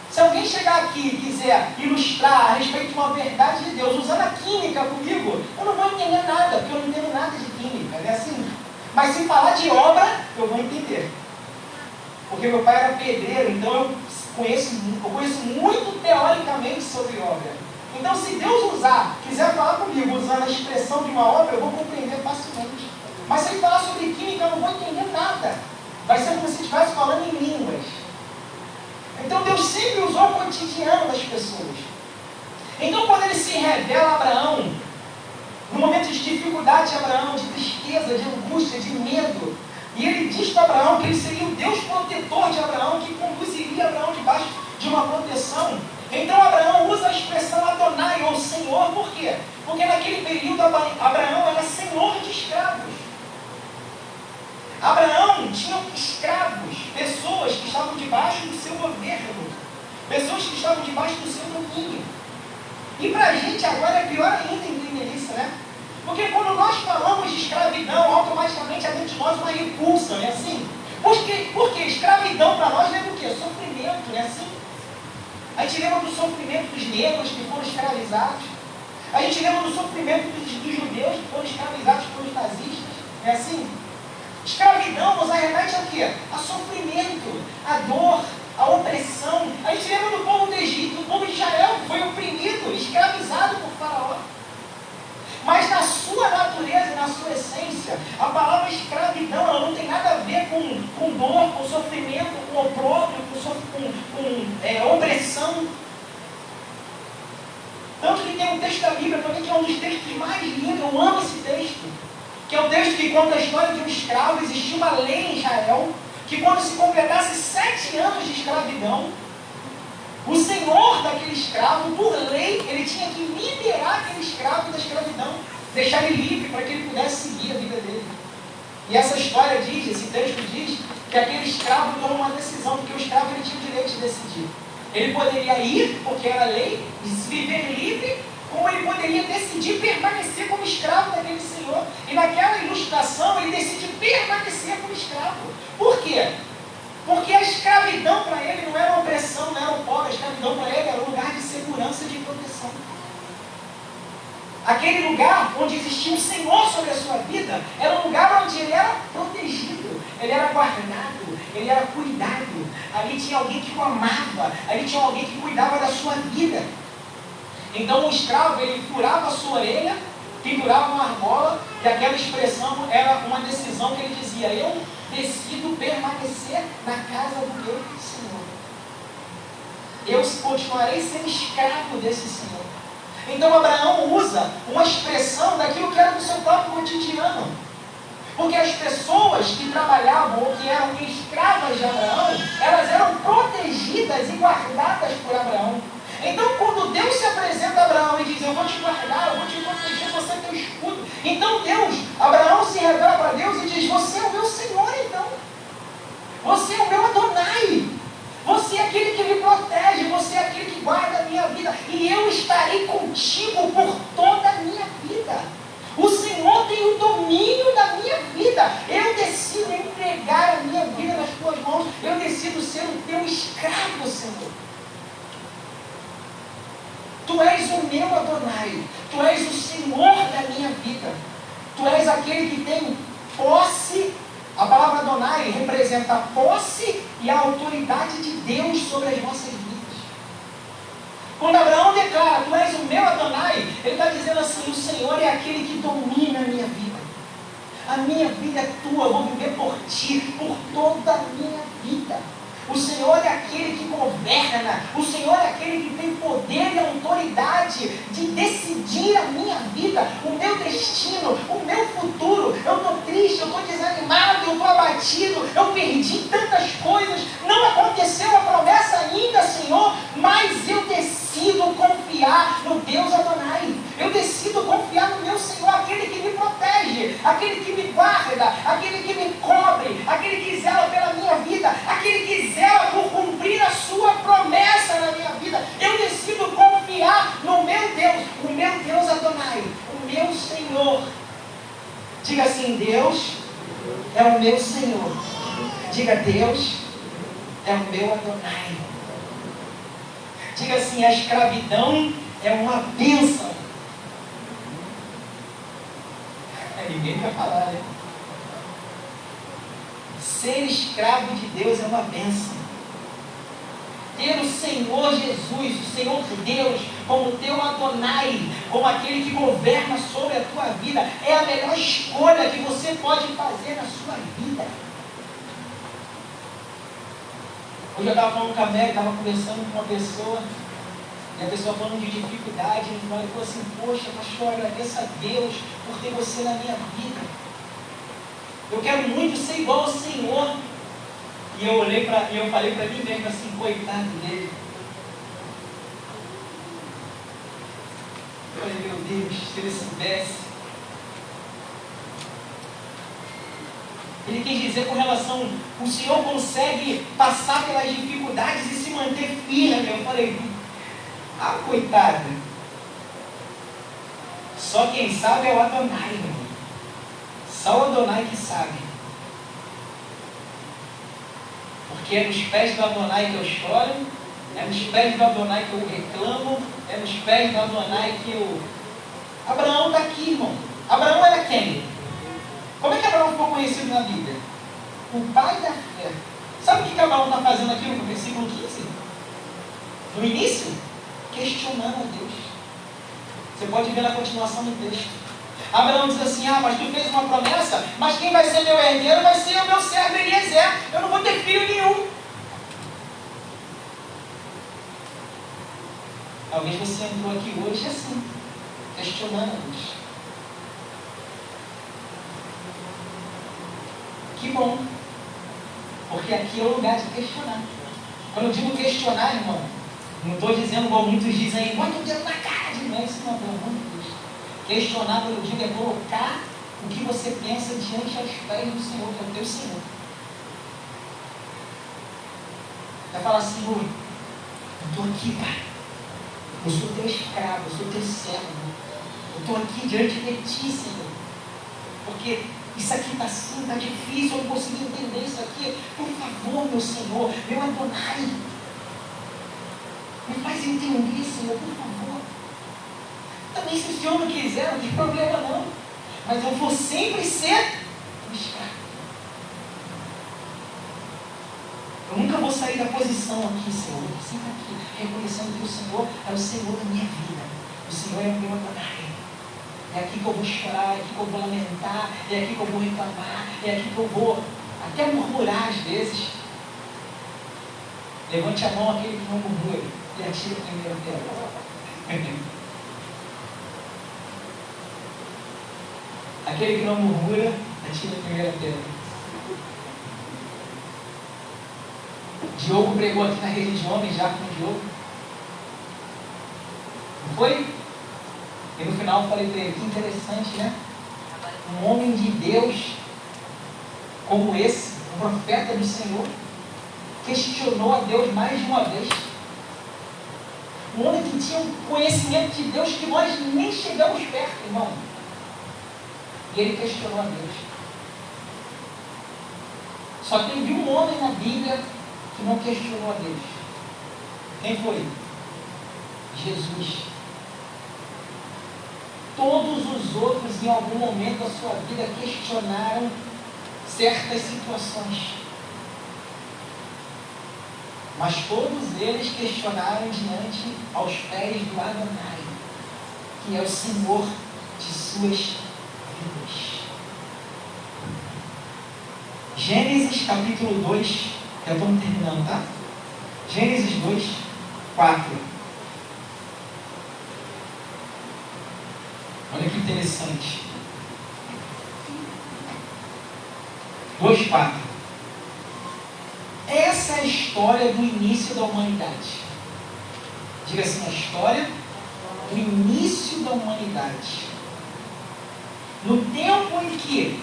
Se alguém chegar aqui e quiser ilustrar a respeito de uma verdade de Deus usando a química comigo, eu não vou entender nada, porque eu não entendo nada de química, é assim. Mas se falar de obra, eu vou entender. Porque meu pai era pedreiro, então eu conheço, eu conheço muito teoricamente sobre obra. Então, se Deus usar, quiser falar comigo usando a expressão de uma obra, eu vou compreender facilmente. Mas se ele falar sobre química, eu não vou entender nada. Vai ser como se estivesse falando em línguas. Então, Deus sempre usou o cotidiano das pessoas. Então, quando ele se revela a Abraão, no momento de dificuldade de Abraão, de tristeza, de angústia, de medo, e ele diz para Abraão que ele seria o Deus protetor de Abraão, que conduziria Abraão debaixo de uma proteção. Então Abraão usa a expressão Adonai, ou Senhor, por quê? Porque naquele período Abraão era senhor de escravos. Abraão tinha escravos, pessoas que estavam debaixo do seu governo, pessoas que estavam debaixo do seu domínio. E para a gente agora é pior ainda entender isso, né? Porque quando nós falamos de escravidão, automaticamente a dentro de nós uma repulsa, não é assim? Porque, porque escravidão para nós lembra o quê? Sofrimento, não é assim? A gente lembra do sofrimento dos negros que foram escravizados. A gente lembra do sofrimento dos, dos judeus que foram escravizados pelos nazistas. Não é assim? Escravidão nos arremete a quê? A sofrimento, a dor, a opressão. A gente lembra do povo do Egito, o povo de Israel foi oprimido, escravizado por Faraó. Mas na sua natureza, na sua essência, a palavra escravidão ela não tem nada a ver com, com dor, com sofrimento, com opróbrio, com, com, com é, opressão. Tanto que tem um texto da Bíblia, para mim, que é um dos textos mais lindos, eu amo esse texto, que é o texto que conta a história de um escravo, existia uma lei em Israel, que quando se completasse sete anos de escravidão, o senhor daquele escravo, por lei, ele tinha que liberar aquele escravo da escravidão, deixar ele livre para que ele pudesse seguir a vida dele. E essa história diz, esse texto diz, que aquele escravo tomou uma decisão, porque o escravo ele tinha o direito de decidir. Ele poderia ir, porque era lei, viver livre, como ele poderia decidir permanecer como escravo daquele senhor. E naquela ilustração ele decide permanecer como escravo. Por quê? Porque a escravidão para ele não era opressão, não era o pobre, a escravidão para ele era um lugar de segurança e de proteção. Aquele lugar onde existia um Senhor sobre a sua vida era um lugar onde ele era protegido, ele era guardado, ele era cuidado. Ali tinha alguém que o amava, ali tinha alguém que cuidava da sua vida. Então o escravo ele furava a sua orelha, pendurava uma argola, e aquela expressão era uma decisão que ele dizia: Eu decido permanecer na casa do meu Senhor. Eu continuarei sendo escravo desse Senhor. Então Abraão usa uma expressão daquilo que era do seu próprio cotidiano. Porque as pessoas que trabalhavam ou que eram escravas de Abraão, elas eram protegidas e guardadas por Abraão. Então, quando Deus se apresenta a Abraão e diz: Eu vou te guardar, eu vou te proteger, você é teu escudo. Então, Deus, Abraão se revela para Deus e diz: Você é o meu Senhor, então. Você é o meu Adonai. Você é aquele que me protege, você é aquele que guarda a minha vida. E eu estarei contigo por toda a minha vida. O Senhor tem o domínio da minha vida. Eu decido entregar a minha vida nas tuas mãos. Eu decido ser o teu escravo, Senhor. Tu és o meu Adonai, Tu és o Senhor da minha vida. tu és aquele que tem posse. A palavra Adonai representa a posse e a autoridade de Deus sobre as nossas vidas. Quando Abraão declara, tu és o meu Adonai, ele está dizendo assim, o Senhor é aquele que domina a minha vida. A minha vida é tua, eu vou viver por ti, por toda a minha vida. O Senhor é aquele que governa. O Senhor é aquele que tem poder e autoridade de decidir a minha vida, o meu destino, o meu futuro. Eu estou triste, eu estou desanimado, eu estou abatido, eu perdi tantas coisas. Não aconteceu a promessa ainda, Senhor, mas eu decido confiar no Deus Adonai. Eu decido confiar no meu Senhor, aquele que me protege, aquele que me guarda, aquele que me cobre, aquele que zela pela minha vida, aquele que zela por cumprir a sua promessa na minha vida. Eu decido confiar no meu Deus, o meu Deus Adonai, o meu Senhor. Diga assim: Deus é o meu Senhor. Diga: Deus é o meu Adonai. Diga assim: a escravidão é uma bênção. Ninguém vai falar, né? Ser escravo de Deus é uma bênção. Ter o Senhor Jesus, o Senhor Deus, como teu Adonai, como aquele que governa sobre a tua vida, é a melhor escolha que você pode fazer na sua vida. Hoje eu estava falando com a Mary, estava conversando com uma pessoa, e a pessoa falando de dificuldade, e falou assim, poxa, pastor, agradeço a Deus por ter você na minha vida. Eu quero muito ser igual ao Senhor. E eu olhei para e eu falei para mim mesmo assim, coitado dele. Eu falei, meu Deus, se ele soubesse. Ele quis dizer com relação, o Senhor consegue passar pelas dificuldades e se manter firme. Eu falei, ah, coitado. Só quem sabe é o Adonai, irmão. Só o Adonai que sabe. Porque é nos pés do Adonai que eu choro, é nos pés do Adonai que eu reclamo, é nos pés do Adonai que eu. Abraão está aqui, irmão. Abraão era quem? Como é que Abraão ficou conhecido na Bíblia? O pai da fé. Sabe o que Abraão está fazendo aqui no versículo 15? No início? Questionando Deus. Você pode ver na continuação do texto. Abraão diz assim: Ah, mas tu fez uma promessa, mas quem vai ser meu herdeiro vai ser o meu servo Eliezer. Eu não vou ter filho nenhum. Talvez você entrou aqui hoje assim, questionando a Deus. Que bom, porque aqui é o lugar de questionar. Quando eu digo questionar, irmão, não estou dizendo igual muitos dizem bota o dedo na cara de mim, isso não, pelo amor de Deus. Questionar, eu digo, é colocar o que você pensa diante aos pés do Senhor, que é o teu Senhor. Vai falar, Senhor, eu estou aqui, Pai. Eu sou teu escravo, eu sou teu servo. Eu estou aqui diante de ti, Senhor. Porque isso aqui está assim, está difícil, eu não consigo entender isso aqui. Por favor, meu Senhor, meu Adonai. Me faz entender, Senhor, por favor. Também se o Senhor não quiser, não tem problema não. Mas eu vou sempre ser um escravo. Eu nunca vou sair da posição aqui, Senhor. Eu sempre aqui, reconhecendo que o Senhor é o Senhor da minha vida. O Senhor é o meu Adonai. É aqui que eu vou chorar, é aqui que eu vou lamentar, é aqui que eu vou reclamar, é aqui que eu vou até murmurar às vezes. Levante a mão aquele que não murmura e atira a primeira pedra. Aquele que não murmura, atira a primeira pedra. Diogo pregou aqui na rede de homens já com o Diogo. Não foi? E no final eu falei para ele, que interessante, né? Um homem de Deus como esse, um profeta do Senhor, questionou a Deus mais de uma vez. Um homem que tinha um conhecimento de Deus que nós nem chegamos perto, irmão. E ele questionou a Deus. Só teve um homem na Bíblia que não questionou a Deus. Quem foi? Jesus. Todos os outros, em algum momento da sua vida, questionaram certas situações. Mas todos eles questionaram diante aos pés do Adonai, que é o Senhor de suas vidas. Gênesis capítulo 2, já estamos terminando, tá? Gênesis 2, 4. Olha que interessante. 2, 4. Essa é a história do início da humanidade. Diga assim, a história do início da humanidade. No tempo em que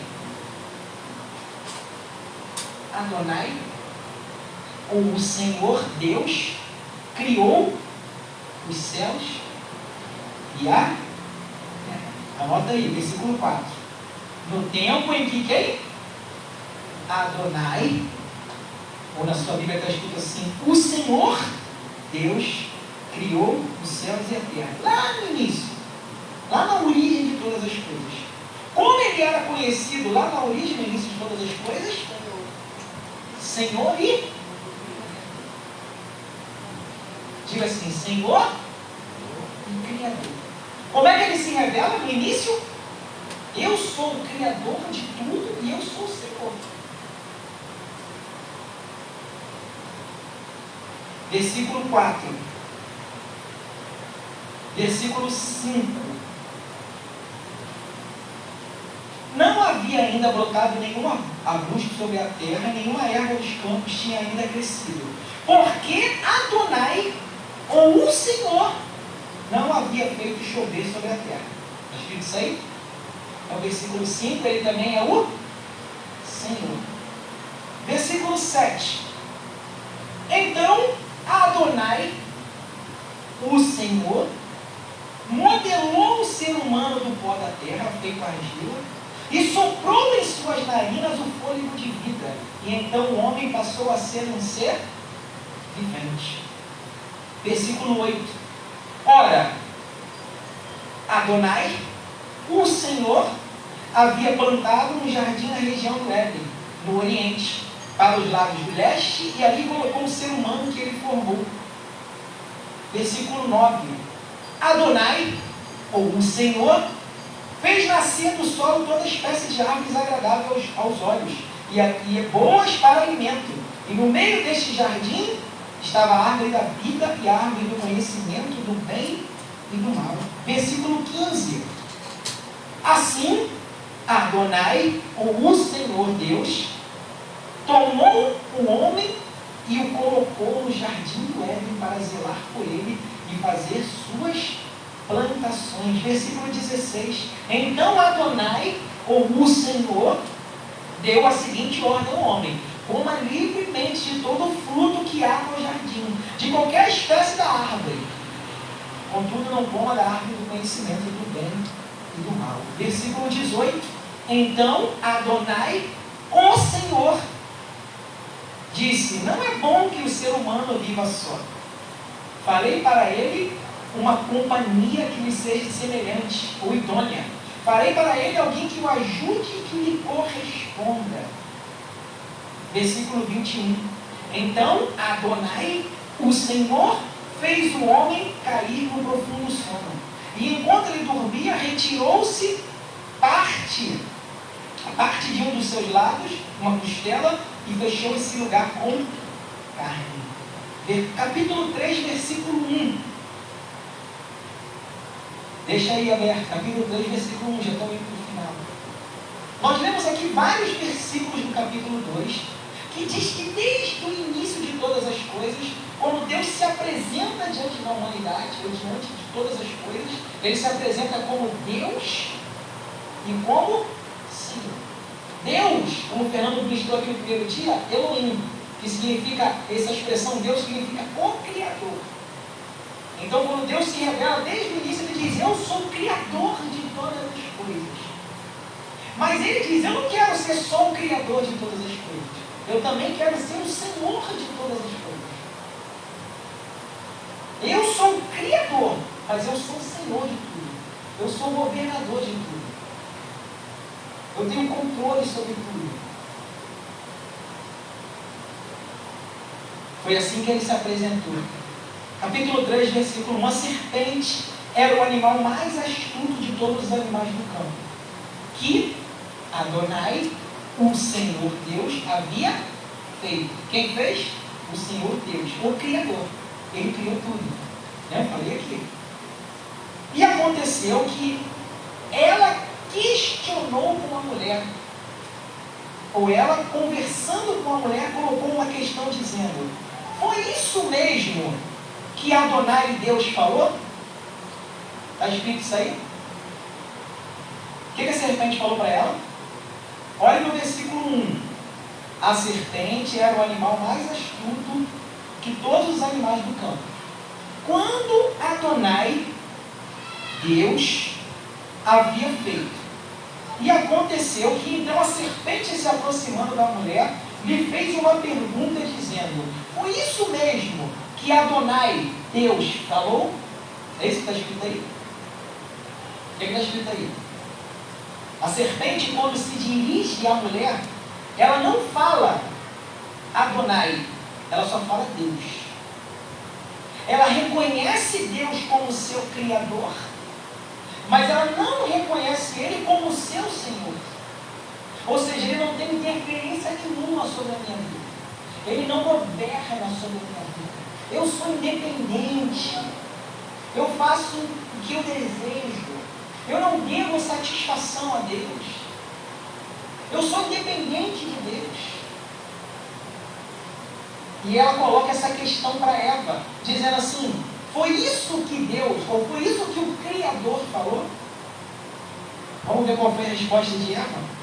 Adonai, ou o Senhor Deus, criou os céus e a terra. Anota aí, versículo 4. No tempo em que quem? Adonai, ou na sua Bíblia está escrito assim, o Senhor Deus criou os céus e a terra. Lá no início, lá na origem de todas as coisas. Como ele era conhecido lá na origem, no início de todas as coisas? Senhor e. Diga assim, Senhor e Criador. Como é que ele se revela no início? Eu sou o Criador de tudo e eu sou o Senhor. Versículo 4. Versículo 5. Não havia ainda brotado nenhum arbusto sobre a terra, nenhuma erva dos campos tinha ainda crescido. Porque Adonai, ou o Senhor, não havia feito chover sobre a terra. Está escrito isso aí? É o versículo 5, ele também é o Senhor. Versículo 7. Então, Adonai, o Senhor, modelou o ser humano do pó da terra, feito argila, e soprou em suas narinas o fôlego de vida. E então o homem passou a ser um ser vivente. Versículo 8. Ora, Adonai, o Senhor, havia plantado um jardim na região do Éden, no Oriente, para os lados do leste, e ali colocou o ser humano que ele formou. Versículo 9. Adonai, ou o Senhor, Fez nascer do solo toda espécie de árvores agradáveis aos, olhos e, e boas para alimento. E no meio deste jardim estava a árvore da vida e a árvore do conhecimento do bem e do mal. Versículo 15. Assim, Adonai, ou o Senhor Deus, tomou o homem e o colocou no jardim do Éden para zelar por ele e fazer suas plantações. Versículo 16. Então Adonai, ou o Senhor, deu a seguinte ordem ao homem: coma livremente de todo o fruto que há no jardim, de qualquer espécie da árvore. Contudo, não coma da árvore do conhecimento do bem e do mal. Versículo 18. Então Adonai, o Senhor, disse: Não é bom que o ser humano viva só. Falei para ele uma companhia que lhe seja semelhante ou idônea. Farei para ele alguém que o ajude e que lhe corresponda. Versículo 21. Então Adonai, o Senhor, fez o homem cair no profundo sono. E enquanto ele dormia, retirou-se parte, parte de um dos seus lados, uma costela, e fechou esse lugar com carne. Capítulo 3, versículo 1. Deixa aí aberto, capítulo 3, versículo 1, já estamos indo para o final. Nós lemos aqui vários versículos do capítulo 2, que diz que desde o início de todas as coisas, quando Deus se apresenta diante da humanidade, ou diante de todas as coisas, ele se apresenta como Deus e como Senhor. Deus, como o Fernando ministrou aqui no primeiro dia, Elohim, que significa, essa expressão Deus significa o Criador. Então, quando Deus se revela, desde o início, ele diz: Eu sou o Criador de todas as coisas. Mas ele diz: Eu não quero ser só o Criador de todas as coisas. Eu também quero ser o Senhor de todas as coisas. Eu sou o Criador, mas eu sou o Senhor de tudo. Eu sou governador de tudo. Eu tenho controle sobre tudo. Foi assim que ele se apresentou. Capítulo 3, versículo 1. A serpente era o animal mais astuto de todos os animais do campo, que Adonai, o Senhor Deus, havia feito. Quem fez? O Senhor Deus, o Criador. Ele criou tudo. Né? Falei aqui. E aconteceu que ela questionou com a mulher, ou ela conversando com a mulher, colocou uma questão dizendo: Foi isso mesmo que Adonai Deus falou? Está escrito isso aí? O que, que a serpente falou para ela? Olha no versículo 1. A serpente era o animal mais astuto que todos os animais do campo. Quando Adonai, Deus, havia feito. E aconteceu que então a serpente se aproximando da mulher, lhe fez uma pergunta dizendo: Foi isso mesmo que Adonai, Deus, falou? É isso que está escrito aí? O que está escrito aí? A serpente, quando se dirige à mulher, ela não fala Adonai, ela só fala Deus. Ela reconhece Deus como seu Criador, mas ela não reconhece Ele como seu Senhor. Ou seja, Ele não tem interferência nenhuma sobre a minha vida. Ele não governa sobre a minha vida. Eu sou independente. Eu faço o que eu desejo. Eu não devo satisfação a Deus. Eu sou independente de Deus. E ela coloca essa questão para Eva, dizendo assim: foi isso que Deus, ou foi isso que o Criador falou? Vamos ver qual foi a resposta de Eva.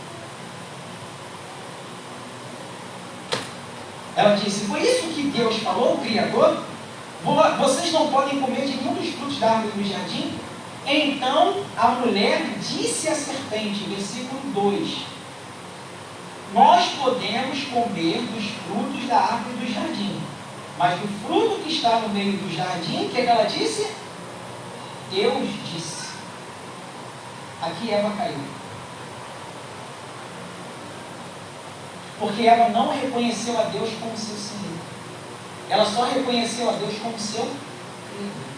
Ela disse: Foi isso que Deus falou, o Criador? Vocês não podem comer de nenhum dos frutos da árvore do jardim? Então a mulher disse à serpente, versículo 2: Nós podemos comer dos frutos da árvore do jardim, mas do fruto que está no meio do jardim, o que, é que ela disse? Deus disse. Aqui Eva caiu. Porque ela não reconheceu a Deus como seu Senhor. Ela só reconheceu a Deus como seu Criador.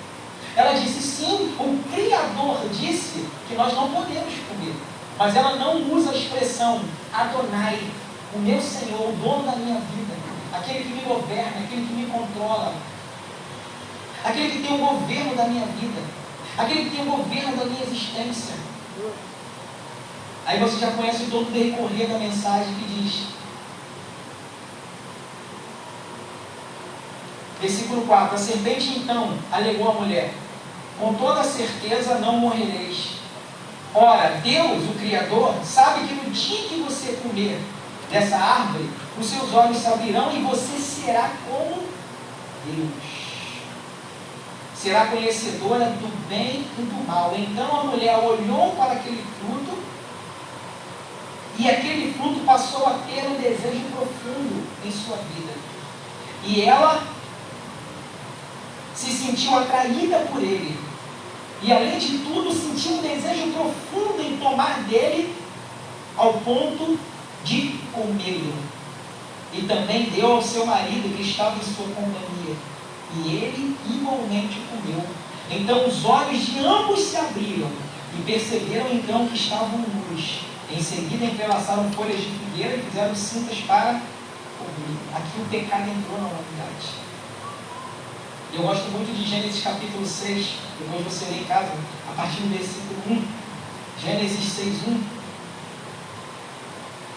Ela disse sim, o Criador disse que nós não podemos comer. Mas ela não usa a expressão Adonai, o meu Senhor, o dono da minha vida, aquele que me governa, aquele que me controla, aquele que tem o governo da minha vida, aquele que tem o governo da minha existência. Aí você já conhece todo o decorrer da mensagem que diz: Versículo 4: A serpente então alegou à mulher: Com toda certeza não morrereis. Ora, Deus, o Criador, sabe que no dia que você comer dessa árvore, os seus olhos se abrirão e você será como Deus. Será conhecedora do bem e do mal. Então a mulher olhou para aquele fruto e aquele fruto passou a ter um desejo profundo em sua vida. E ela se sentiu atraída por ele. E além de tudo, sentiu um desejo profundo em tomar dele ao ponto de comê-lo. E também deu ao seu marido que estava em sua companhia. E ele igualmente comeu. Então os olhos de ambos se abriram e perceberam então que estavam nus. Em seguida entrelaçaram folhas de figueira e fizeram cintas para cobrir. Aqui o pecado entrou na humanidade. Eu gosto muito de Gênesis capítulo 6, depois você lê em casa, a partir do versículo 1. Gênesis 6, 1.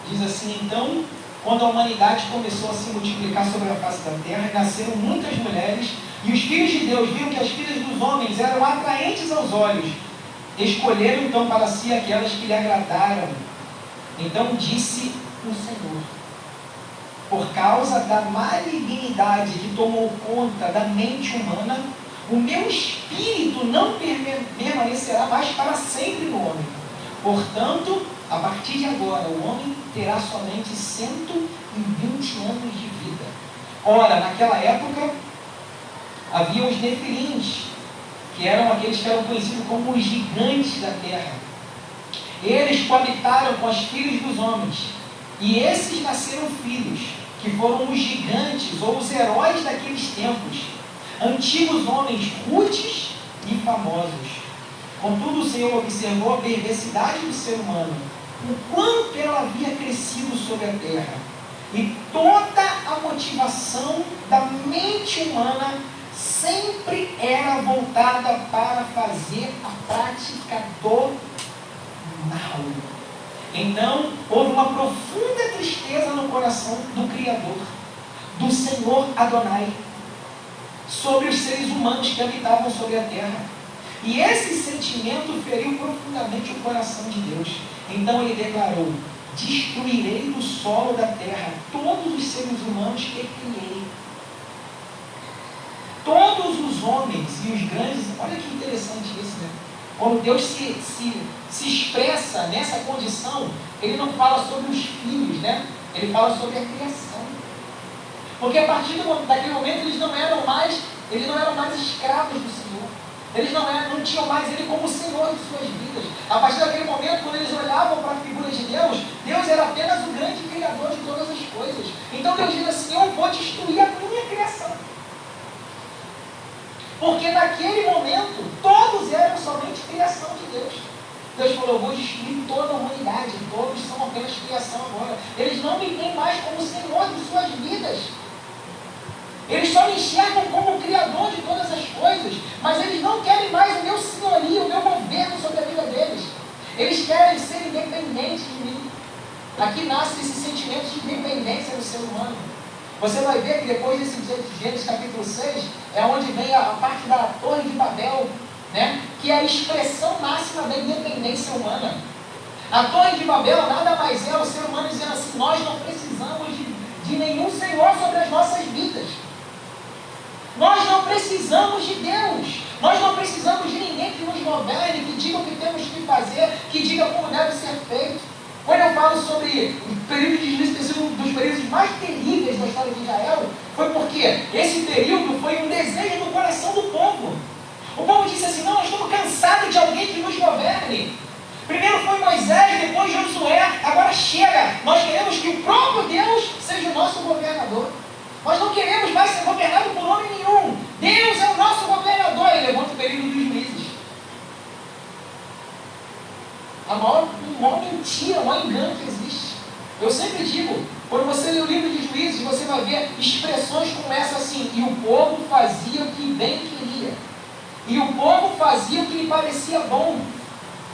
Diz assim, então, quando a humanidade começou a se multiplicar sobre a face da terra, nasceram muitas mulheres, e os filhos de Deus viram que as filhas dos homens eram atraentes aos olhos. Escolheram então para si aquelas que lhe agradaram. Então disse o Senhor: por causa da malignidade que tomou conta da mente humana, o meu espírito não permanecerá mais para sempre no homem. Portanto, a partir de agora, o homem terá somente 120 anos de vida. Ora, naquela época, havia os nefilins, que eram aqueles que eram conhecidos como os gigantes da terra. Eles coabitaram com os filhos dos homens, e esses nasceram filhos, que foram os gigantes ou os heróis daqueles tempos, antigos homens rudes e famosos. Contudo, o Senhor observou a perversidade do ser humano, o quanto ela havia crescido sobre a terra. E toda a motivação da mente humana sempre era voltada para fazer a prática do mal. Então, houve uma profunda tristeza no coração do Criador, do Senhor Adonai, sobre os seres humanos que habitavam sobre a terra. E esse sentimento feriu profundamente o coração de Deus. Então ele declarou: Destruirei do solo da terra todos os seres humanos que criei todos os homens e os grandes, olha que interessante isso, né? Quando Deus se, se, se expressa nessa condição, Ele não fala sobre os filhos, né? Ele fala sobre a criação. Porque a partir do, daquele momento eles não eram mais, eles não eram mais escravos do Senhor. Eles não, eram, não tinham mais Ele como Senhor de suas vidas. A partir daquele momento, quando eles olhavam para a figura de Deus, Deus era apenas o grande Criador de todas as coisas. Então Deus diz assim: Eu vou destruir a minha criação. Porque naquele momento, todos eram somente criação de Deus. Deus falou, eu vou destruir toda a humanidade, todos são apenas criação agora. Eles não me têm mais como Senhor de suas vidas. Eles só me enxergam como o Criador de todas as coisas, mas eles não querem mais o meu senhorio, o meu governo sobre a vida deles. Eles querem ser independentes de mim. Aqui nasce esse sentimento de independência do ser humano. Você vai ver que depois desse Gênesis capítulo 6, é onde vem a, a parte da Torre de Babel, né? que é a expressão máxima da independência humana. A Torre de Babel nada mais é o ser humano dizendo assim: nós não precisamos de, de nenhum Senhor sobre as nossas vidas. Nós não precisamos de Deus. Nós não precisamos de ninguém que nos governe, que diga o que temos que fazer, que diga como deve ser feito. Quando eu falo sobre o período de juízo ter sido um dos períodos mais terríveis da história de Israel, foi porque esse período foi um desejo do coração do povo. O povo disse assim: não, nós estamos cansados de alguém que nos governe. Primeiro foi Moisés, depois Josué, agora chega. Nós queremos que o próprio Deus seja o nosso governador. Nós não queremos mais ser governado por homem nenhum. Deus é o nosso governador. Ele levanta o período dos juízes. A maior, a maior mentira, o maior engano que existe. Eu sempre digo, quando você lê o livro de juízes, você vai ver expressões como essa assim, e o povo fazia o que bem queria. E o povo fazia o que lhe parecia bom.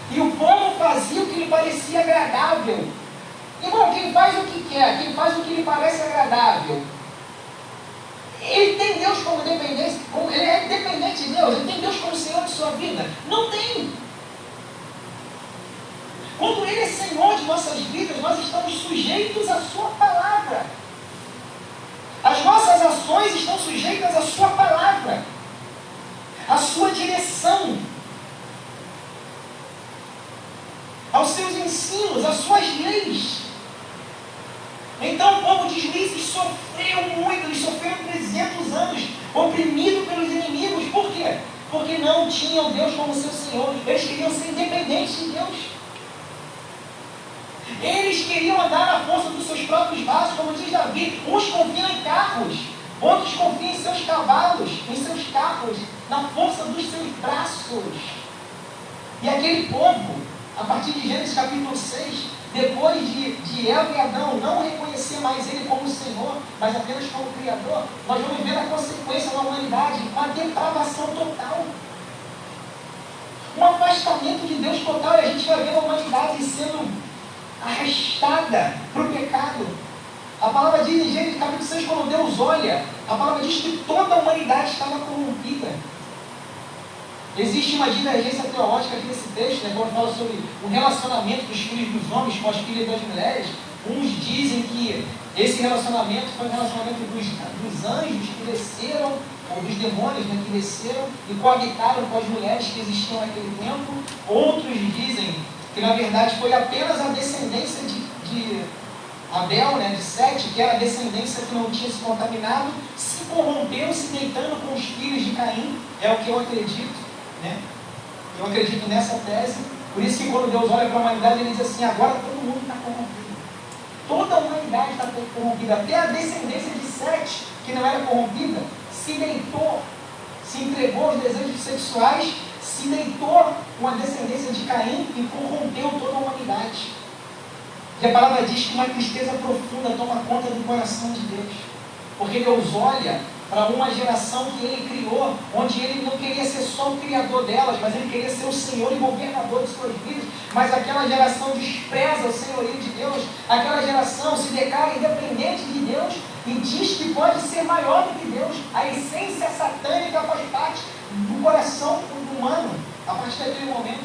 E o povo fazia o que lhe parecia agradável. Irmão, quem faz o que quer, quem faz o que lhe parece agradável, ele tem Deus como dependente, ele é dependente de Deus, ele tem Deus como Senhor de sua vida. Não tem. Quando Ele é Senhor de nossas vidas, nós estamos sujeitos à Sua palavra. As nossas ações estão sujeitas à Sua palavra, à Sua direção, aos seus ensinos, às suas leis. Então o povo de juízes sofreu muito, eles sofreram 300 anos, oprimido pelos inimigos. Por quê? Porque não tinham Deus como seu Senhor. Eles queriam ser independentes de Deus. Eles queriam andar na força dos seus próprios braços, como diz Davi. Uns confiam em carros, outros confiam em seus cavalos, em seus carros, na força dos seus braços. E aquele povo, a partir de Gênesis capítulo 6, depois de, de Eva e Adão não reconhecer mais ele como Senhor, mas apenas como Criador, nós vamos ver a consequência da humanidade, uma depravação total. Um afastamento de Deus total, e a gente vai ver a humanidade sendo arrastada para o pecado. A palavra diz em Gênesis capítulo 6, quando Deus olha, a palavra diz que toda a humanidade estava corrompida. Existe uma divergência teológica aqui nesse texto, né, quando fala sobre o relacionamento dos filhos dos homens com as filhas das mulheres. Uns dizem que esse relacionamento foi um relacionamento dos, dos anjos que desceram, ou dos demônios né, que desceram e coabitaram com as mulheres que existiam naquele tempo. Outros dizem que na verdade foi apenas a descendência de, de Abel, né, de Sete, que era a descendência que não tinha se contaminado, se corrompeu, se deitando com os filhos de Caim, é o que eu acredito. Né? Eu acredito nessa tese, por isso que quando Deus olha para a humanidade, ele diz assim, agora todo mundo está corrompido. Toda a humanidade está corrompida. Até a descendência de Sete, que não era corrompida, se deitou, se entregou aos desejos sexuais, se deitou com a descendência de Caim e corrompeu toda a humanidade. E a palavra diz que uma tristeza profunda toma conta do coração de Deus. Porque Deus olha para uma geração que ele criou, onde ele não queria ser só o criador delas, mas ele queria ser o Senhor e governador de suas vidas. Mas aquela geração despreza o senhorio de Deus, aquela geração se declara independente de Deus e diz que pode ser maior do que Deus. A essência satânica faz parte do coração humano a partir daquele momento.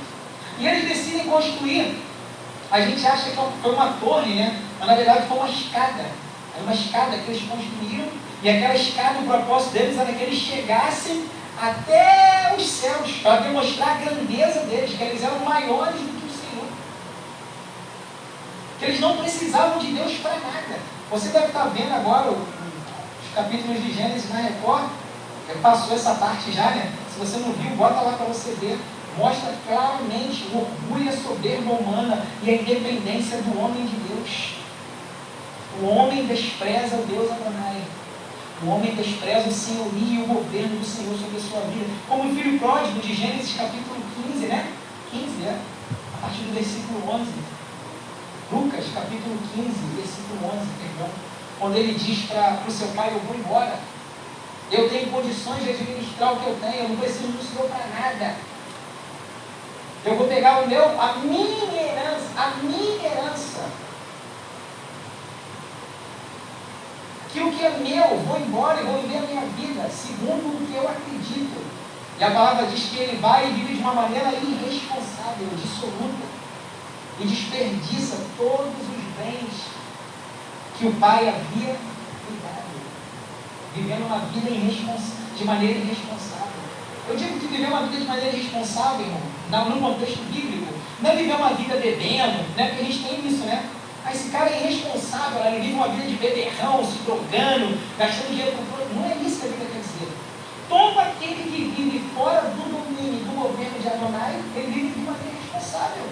E eles decidem construir. A gente acha que foi uma torre, né? Mas na verdade foi uma escada. Era uma escada que eles construíram e aquela escada, o propósito deles era que eles chegassem até os céus, para demonstrar a grandeza deles, que eles eram maiores do que o Senhor. Que eles não precisavam de Deus para nada. Você deve estar vendo agora os capítulos de Gênesis na Record. Passou essa parte já, né? Se você não viu, bota lá para você ver. Mostra claramente o orgulho e a soberba humana e a independência do homem de Deus. O homem despreza o Deus Adonai. O homem despreza o senhorio e o governo do Senhor sobre a sua vida. Como o filho pródigo de Gênesis capítulo 15, né? 15, né? A partir do versículo 11. Lucas capítulo 15, versículo 11, perdão. Quando ele diz para o seu pai, eu vou embora. Eu tenho condições de administrar o que eu tenho, eu não preciso do Senhor para nada. Eu vou pegar o meu, a minha herança, a minha herança que o que é meu, vou embora e vou viver a minha vida segundo o que eu acredito. E a palavra diz que ele vai e vive de uma maneira irresponsável, dissoluta, e desperdiça todos os bens que o pai havia cuidado, vivendo uma vida de maneira irresponsável. Eu digo que viver uma vida de maneira irresponsável, irmão, no contexto bíblico, não é viver uma vida bebendo, né? porque a gente tem isso, né? Mas esse cara é irresponsável, ele vive uma vida de beberrão, se drogando, gastando dinheiro com tudo. Não é isso que a Bíblia quer dizer. Todo aquele que vive fora do domínio do governo de Adonai, ele vive de maneira irresponsável.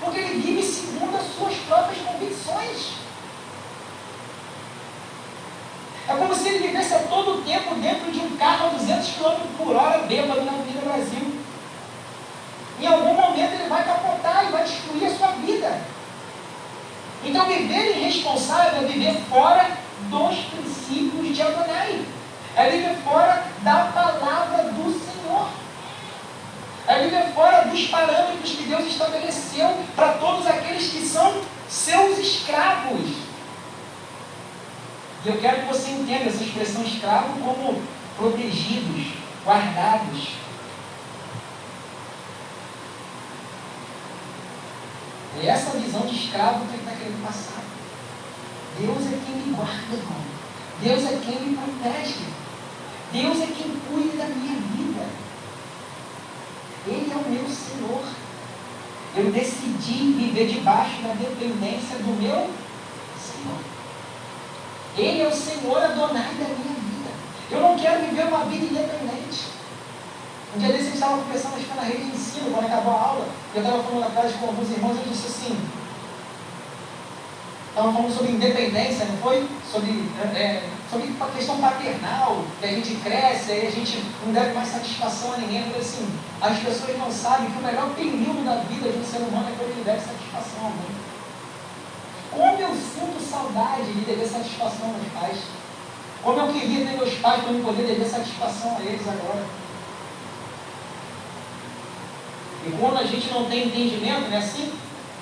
Porque ele vive segundo as suas próprias convicções. É como se ele vivesse a todo tempo dentro de um carro a 200 km por hora, bêbado na Avenida Brasil. Em algum momento ele vai capotar e vai destruir a sua vida. Então, viver irresponsável é viver fora dos princípios de Adonai. É viver fora da palavra do Senhor. É viver fora dos parâmetros que Deus estabeleceu para todos aqueles que são seus escravos. E eu quero que você entenda essa expressão escravo como protegidos, guardados, É essa visão de escravo que ele está querendo passar. Deus é quem me guarda, irmão. Deus é quem me protege. Deus é quem cuida da minha vida. Ele é o meu Senhor. Eu decidi viver debaixo da dependência do meu Senhor. Ele é o Senhor Adonai da minha vida. Eu não quero viver uma vida independente. Um dia desses eu estava conversando que na rede de ensino, quando acabou a aula, eu estava falando atrás com alguns irmãos e eu disse assim, estavam falando sobre independência, não foi? Sobre, é, sobre a questão paternal, que a gente cresce, aí a gente não deve mais satisfação a ninguém. Eu falei assim, as pessoas não sabem que o melhor período da vida de um ser humano é quando ele deve satisfação a alguém. Como eu sinto saudade de dever satisfação aos pais. Como eu queria ter meus pais para eu poder dever satisfação a eles agora. E quando a gente não tem entendimento, não é assim?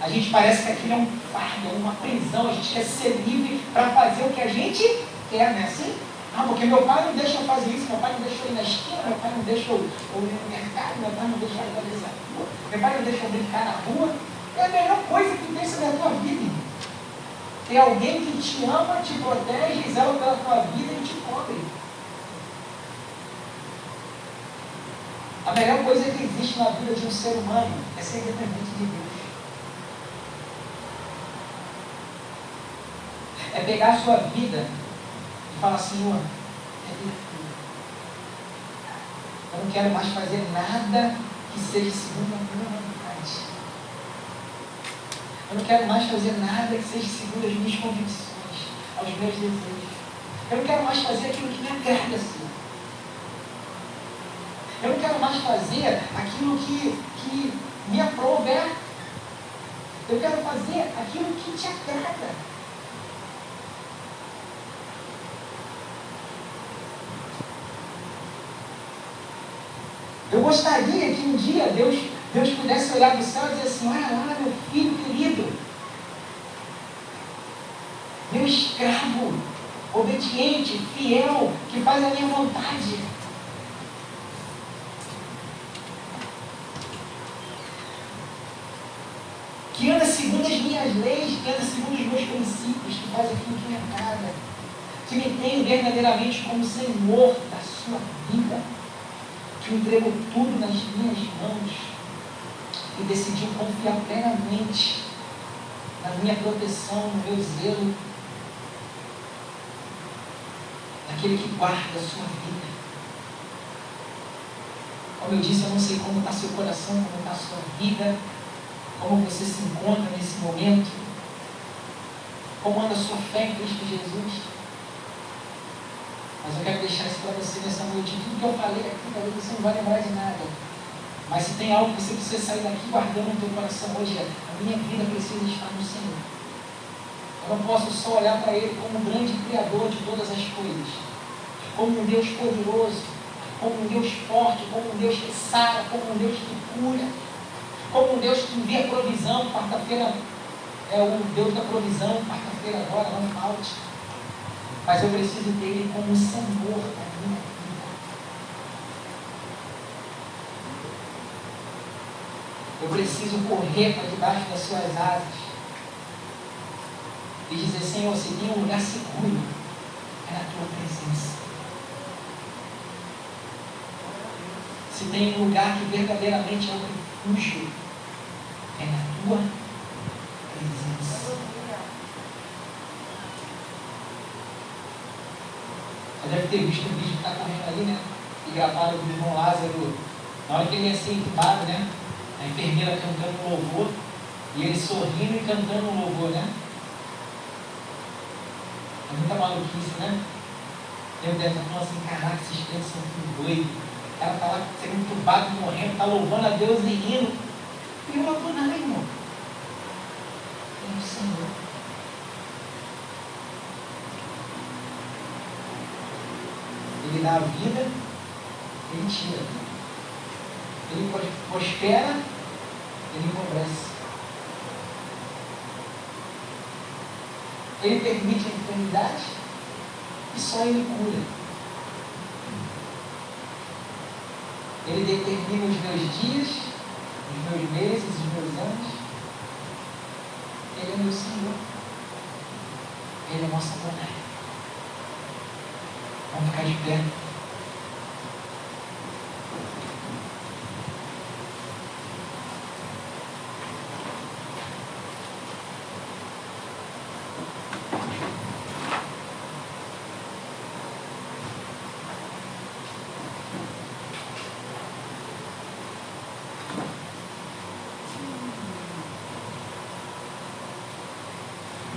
A gente parece que aquilo é um fardo, é uma prisão, a gente quer ser livre para fazer o que a gente quer, não é assim? Ah, porque meu pai não deixa eu fazer isso, meu pai não deixa eu ir na esquina, meu pai não deixa eu, ir no mercado, meu pai não deixa eu fazer essa rua, meu pai não deixa eu brincar na rua. É a melhor coisa que tem sobre a tua vida. Tem alguém que te ama, te protege, zela pela tua vida e te cobre. A melhor coisa que existe na vida de um ser humano é ser independente de Deus. É pegar a sua vida e falar, Senhor, é Eu não quero mais fazer nada que seja segundo a minha vontade. Eu não quero mais fazer nada que seja segundo as minhas convicções, aos meus desejos. Eu não quero mais fazer aquilo que me agrada, Senhor. Eu não quero mais fazer aquilo que, que me aprova. Eu quero fazer aquilo que te agrada. Eu gostaria que um dia Deus, Deus pudesse olhar do céu e dizer assim, olha lá, meu filho querido, meu escravo, obediente, fiel, que faz a minha vontade. Que anda segundo as leis, anda segundo os meus princípios, que faz aquilo que me agrada, que me tem verdadeiramente como Senhor da sua vida que entregou tudo nas minhas mãos e decidiu confiar plenamente na minha proteção, no meu zelo, naquele que guarda a sua vida. Como eu disse, eu não sei como está seu coração, como está sua vida, como você se encontra nesse momento, como anda a sua fé em Cristo Jesus. Mas eu quero deixar isso para você nessa noite. Tudo que eu falei aqui, talvez você não vai lembrar de nada. Mas se tem algo que você precisa sair daqui guardando no teu coração hoje, é a minha vida precisa estar no Senhor. Eu não posso só olhar para Ele como um grande Criador de todas as coisas, como um Deus poderoso, como um Deus forte, como um Deus que sara, como um Deus que cura, como um Deus que envia provisão. Quarta-feira é o Deus da provisão, quarta-feira agora, não falte. Mas eu preciso ter Ele como Senhor da minha vida. Eu preciso correr para debaixo das suas asas e dizer, Senhor, se tem um lugar seguro, é na tua presença. Se tem um lugar que verdadeiramente é o refúgio, é na tua presença. Você deve ter visto o vídeo que está correndo ali, né? E gravaram do irmão Lázaro, na hora que ele ia ser entubado, né? A enfermeira cantando louvor, e ele sorrindo e cantando louvor, né? É muita maluquice, né? Deve estar falando assim, caraca, esses crentes são tudo doidos. O cara está lá sendo entubado, morrendo, está louvando a Deus e rindo. Nada, irmão. É o Senhor. Ele dá a vida, ele tira. Ele prospera, ele empobrece. Ele permite a enfermidade e só ele cura. Ele determina os meus dias, os meus meses, os meus anos. Ele é meu Senhor. Ele é nossa vontade. Vamos ficar de pé.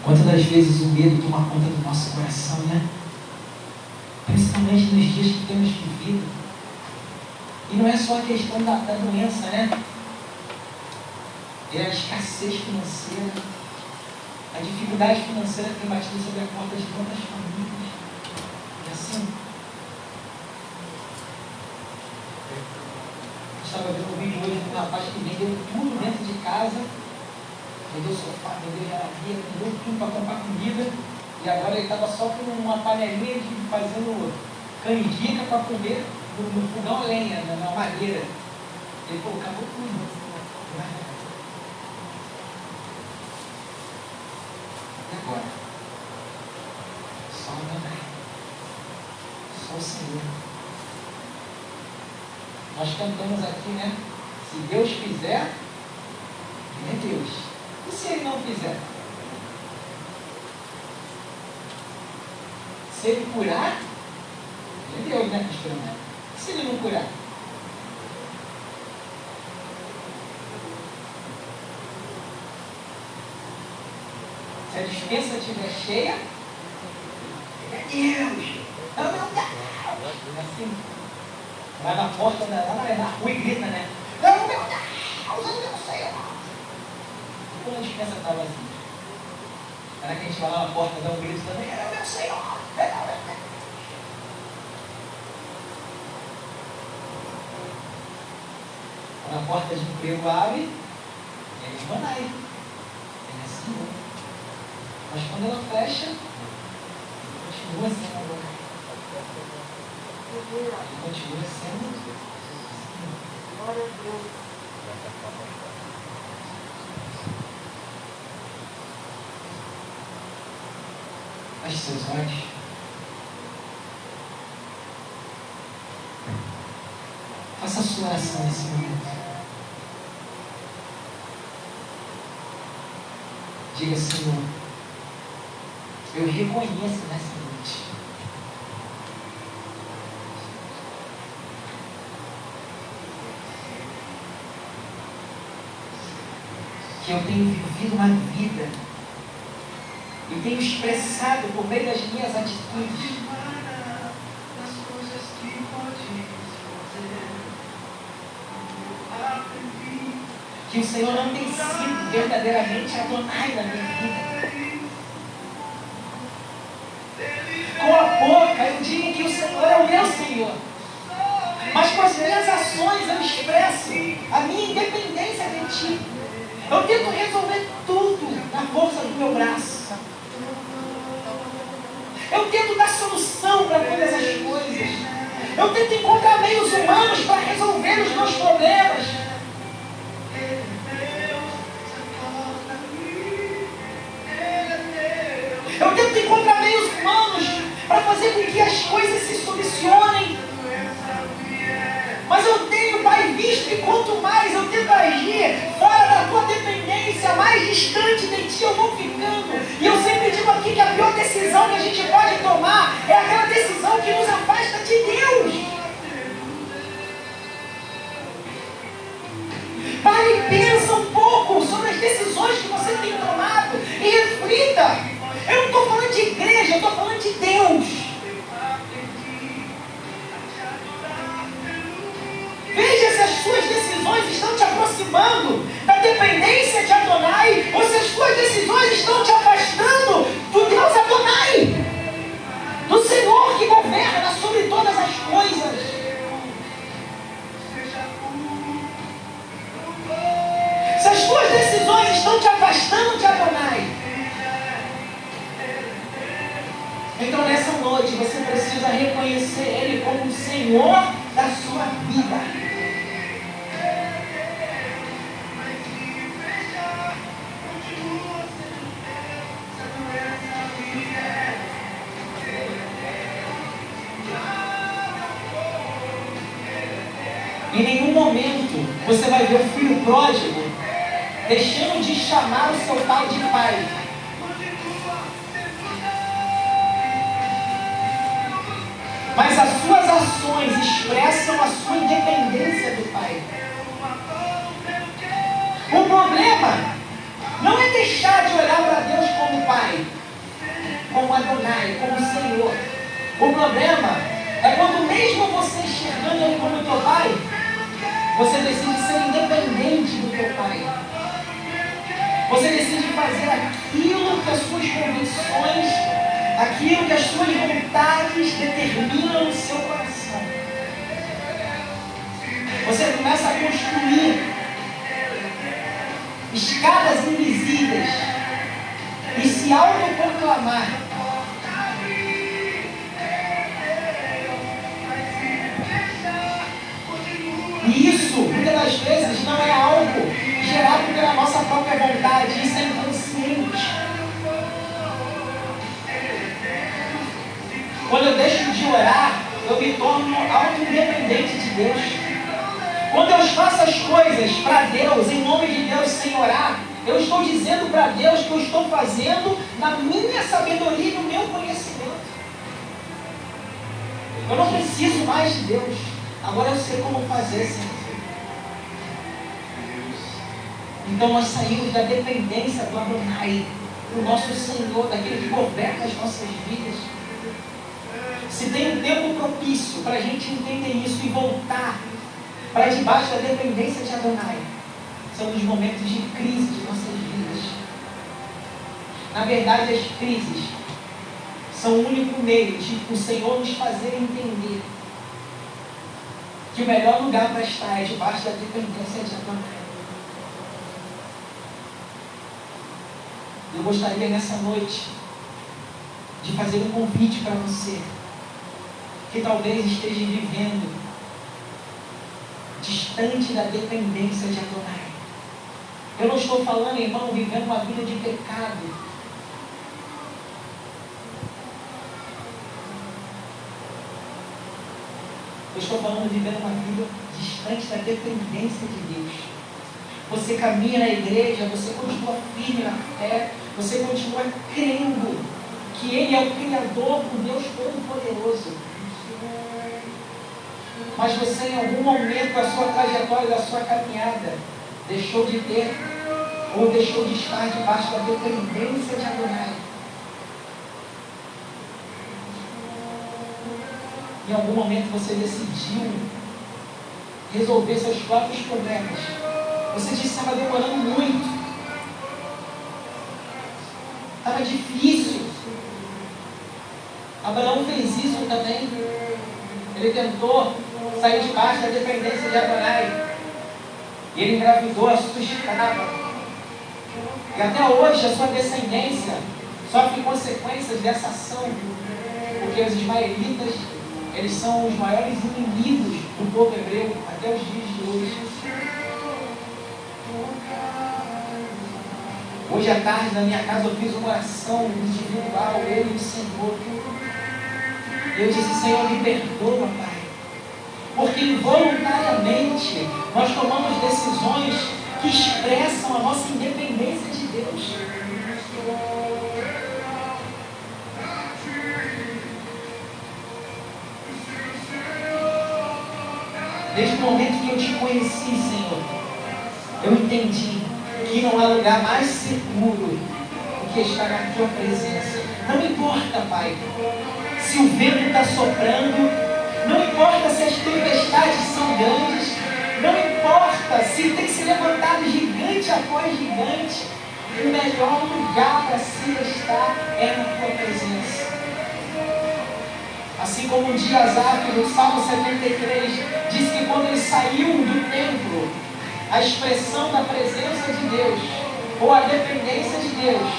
Quantas das vezes o medo toma conta do nosso coração, né? principalmente nos dias que temos vivido. E não é só a questão da, da doença, né? É a escassez financeira, a dificuldade financeira que tem batido sobre a porta de tantas famílias. E assim, eu estava vendo um vídeo hoje de um rapaz que vendeu tudo dentro de casa, vendeu sofá, vendeu geladeira, vendeu tudo para comprar comida, e agora ele estava só com uma panelinha de fazendo canjica para comer no, no fogão a lenha, na, na madeira. Ele falou, acabou tudo. E agora? Só o Só o Senhor. Nós cantamos aqui, né? Se Deus fizer, é Deus se ele não fizer? Se ele curar, ele é na questão, né? E se ele não curar? Se a dispensa estiver cheia, é Deus! Então, não, não, não! É assim. Vai na porta, vai na rua e grita, né? Não, não, não! Não, não, quando a dispensa está vazia. Será que a gente vai lá na porta dá um grito também? É meu Senhor. É meu Deus. Quando a porta de emprego abre, é esbanai. É assim, né? Mas quando ela fecha, continua sendo a Continua sendo. Glória a Deus. Feche seus olhos. Faça a sua oração nesse momento. Diga, Senhor, eu reconheço nessa noite. Que eu tenho vivido uma vida tenho expressado por meio das minhas atitudes que o Senhor não tem sido verdadeiramente Adonai na minha vida. Com a boca eu digo que o Senhor é o meu Senhor. Mas com as minhas ações eu expresso a minha independência de Ti. Eu tento resolver tudo na força do meu braço. Eu tento dar solução para todas as coisas. Eu tento encontrar meios humanos para resolver os meus problemas. Eu tento encontrar meios humanos para fazer com que as coisas se solucionem. Mas eu tenho, Pai, visto que quanto mais eu tento agir fora da tua dependência, mais distante de ti eu vou E eu sempre digo aqui que a pior decisão que a gente pode tomar é aquela decisão que nos afasta de Deus. Pare e pensa um pouco sobre as decisões que você tem tomado e reflita. Eu não estou falando de igreja, eu estou falando de Deus. Veja se as suas decisões estão te aproximando da dependência de Adonai ou se as suas decisões estão te afastando do Deus Adonai, do Senhor que governa sobre todas as coisas. Se as suas decisões estão te afastando de Adonai, Então nessa noite você precisa reconhecer Ele como o Senhor da sua vida. Você vai ver o filho pródigo deixando de chamar o seu pai de pai. mas as suas ações expressam a sua independência do Pai. O problema não é deixar de olhar para Deus como Pai, como Adonai, como Senhor. O problema é quando mesmo você enxergando Ele como teu Pai, você decide ser independente do teu Pai. Você decide fazer aquilo que as suas convicções aquilo que as suas vontades determinam no seu coração. Você começa a construir escadas invisíveis e se autoproclamar. Das vezes, não é algo gerado pela nossa própria vontade, isso é inconsciente. Quando eu deixo de orar, eu me torno auto-independente de Deus. Quando eu faço as coisas para Deus, em nome de Deus, sem orar, eu estou dizendo para Deus que eu estou fazendo na minha sabedoria e no meu conhecimento. Eu não preciso mais de Deus. Agora eu sei como fazer, Senhor. Então nós saímos da dependência do Adonai o nosso Senhor, daquele que governa as nossas vidas. Se tem um tempo propício para a gente entender isso e voltar para debaixo da dependência de Adonai, são os momentos de crise de nossas vidas. Na verdade, as crises são o único meio de o Senhor nos fazer entender que o melhor lugar para estar é debaixo da dependência de Adonai. Eu gostaria nessa noite de fazer um convite para você que talvez esteja vivendo distante da dependência de Adonai. Eu não estou falando, irmão, vivendo uma vida de pecado. Eu estou falando viver uma vida distante da dependência de Deus. Você caminha na igreja, você continua firme na fé, você continua crendo que Ele é o Criador, o Deus Todo-Poderoso. Mas você, em algum momento da sua trajetória, da sua caminhada, deixou de ter ou deixou de estar debaixo da dependência de Adonai. Em algum momento você decidiu resolver seus próprios problemas. Você disse que estava demorando muito. Estava difícil. Abraão fez isso também. Ele tentou sair debaixo da dependência de Adonai. E ele engravidou a sua escrava. E até hoje a sua descendência sofre consequências dessa ação. Porque os ismaelitas, eles são os maiores inimigos do povo hebreu até os dias de hoje. Hoje à tarde na minha casa eu fiz uma oração individual, eu e o Senhor. Eu disse, Senhor, me perdoa, Pai. Porque involuntariamente nós tomamos decisões que expressam a nossa independência de Deus. Desde o momento que eu te conheci, Senhor, eu entendi que não há lugar mais seguro do que estar na tua presença. Não importa, Pai, se o vento está soprando, não importa se as tempestades são grandes, não importa se tem se levantar gigante após gigante, o melhor lugar para se estar é na tua presença. Assim como um dia Asaf, no Salmo 73, diz que quando ele saiu do templo, a expressão da presença de Deus, ou a dependência de Deus,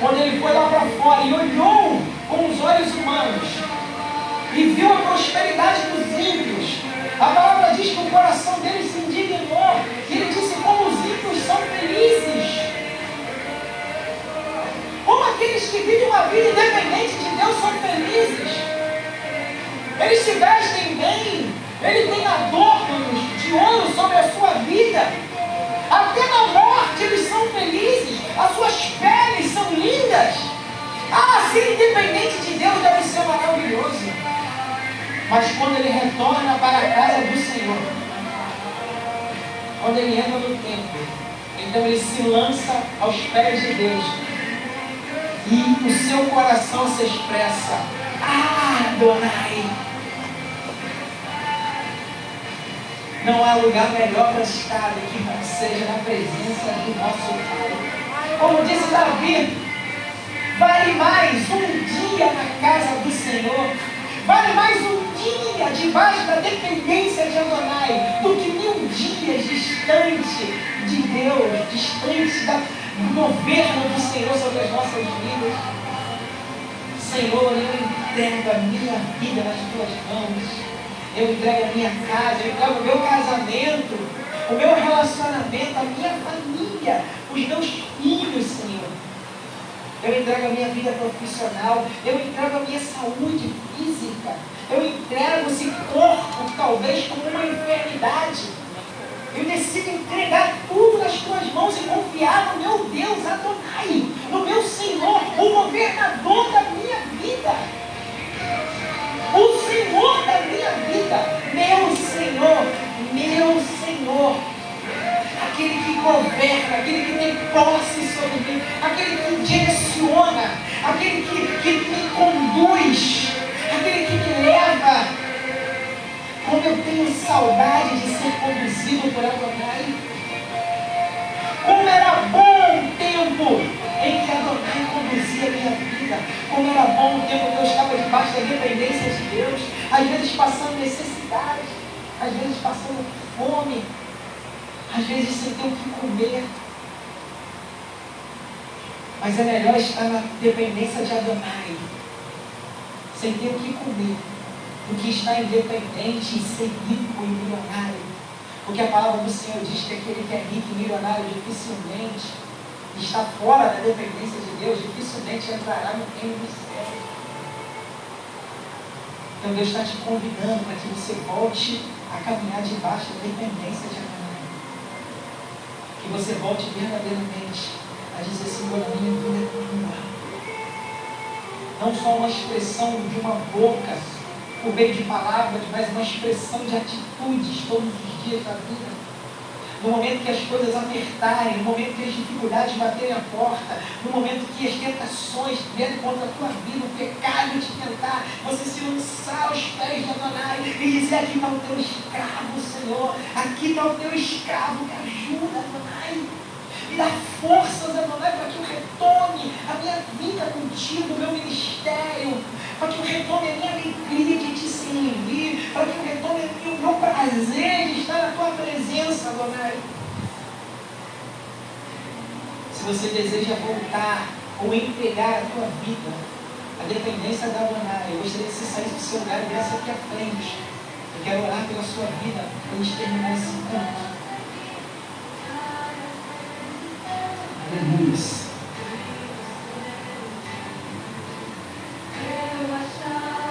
quando ele foi lá para fora e olhou com os olhos humanos e viu a prosperidade dos ímpios, a palavra diz que o coração dele se indignou e ele disse: Como os ímpios são felizes, como aqueles que vivem uma vida independente de Deus são felizes. Eles se vestem bem, ele tem adornos de ouro sobre a sua vida. Até na morte eles são felizes, as suas peles são lindas. Ah, ser independente de Deus deve ser maravilhoso. Mas quando ele retorna para a casa do Senhor, quando ele entra no templo, então ele se lança aos pés de Deus. E o seu coração se expressa. Ah, Adonai, Não há lugar melhor para estar do que não seja na presença do nosso Pai. Como disse Davi, vale mais um dia na casa do Senhor, vale mais um dia debaixo da dependência de Adonai, do que mil dias distante de Deus, distante do governo do Senhor sobre as nossas vidas. Senhor, eu entrego a minha vida nas tuas mãos eu entrego a minha casa, eu entrego o meu casamento, o meu relacionamento, a minha família, os meus filhos, Senhor. Eu entrego a minha vida profissional, eu entrego a minha saúde física, eu entrego esse corpo, talvez como uma enfermidade. Eu decido entregar tudo nas tuas mãos e confiar no meu Deus Adonai, no meu Senhor, o governador da minha vida o Senhor da minha vida, meu Senhor, meu Senhor, aquele que governa, aquele que tem posse sobre mim, aquele que direciona aquele que, que me conduz, aquele que me leva. Como eu tenho saudade de ser conduzido por Adonai. Como era bom o tempo em que Adonai conduzia minha vida. Como era bom o tempo que eu estava debaixo da dependência de Deus. Às vezes passando necessidade, às vezes passando fome, às vezes sem ter o que comer. Mas é melhor estar na dependência de Adonai, sem ter o que comer, do que estar independente e ser rico e milionário. Porque a palavra do Senhor diz que aquele que é rico e milionário dificilmente está fora da dependência de Deus, dificilmente entrará no reino dos céus. Então Deus está te convidando para que você volte a caminhar debaixo da dependência de Adonai. Que você volte verdadeiramente a dizer, Senhor, a minha vida é tua. Não só uma expressão de uma boca, por meio de palavras, mas uma expressão de atitudes todos os dias da vida. No momento que as coisas apertarem, no momento que as dificuldades baterem a porta, no momento que as tentações vierem contra a tua vida, o pecado te tentar, você se lançar aos pés de Adonai e dizer: Aqui está o teu escravo, Senhor, aqui está o teu escravo, me ajuda, Adonai. Me dá forças, Adonai, para que eu retome a minha vida contigo, o meu ministério, para que eu retome a minha alegria de te servir, para que eu retome o meu prazer de estar na tua presença, Adonai. Se você deseja voltar ou entregar a tua vida, a dependência da Adonai, eu gostaria que você saísse do seu lugar e viesse aqui à frente. Eu quero orar pela sua vida para a gente terminar esse encontro. Aleluia. Vasha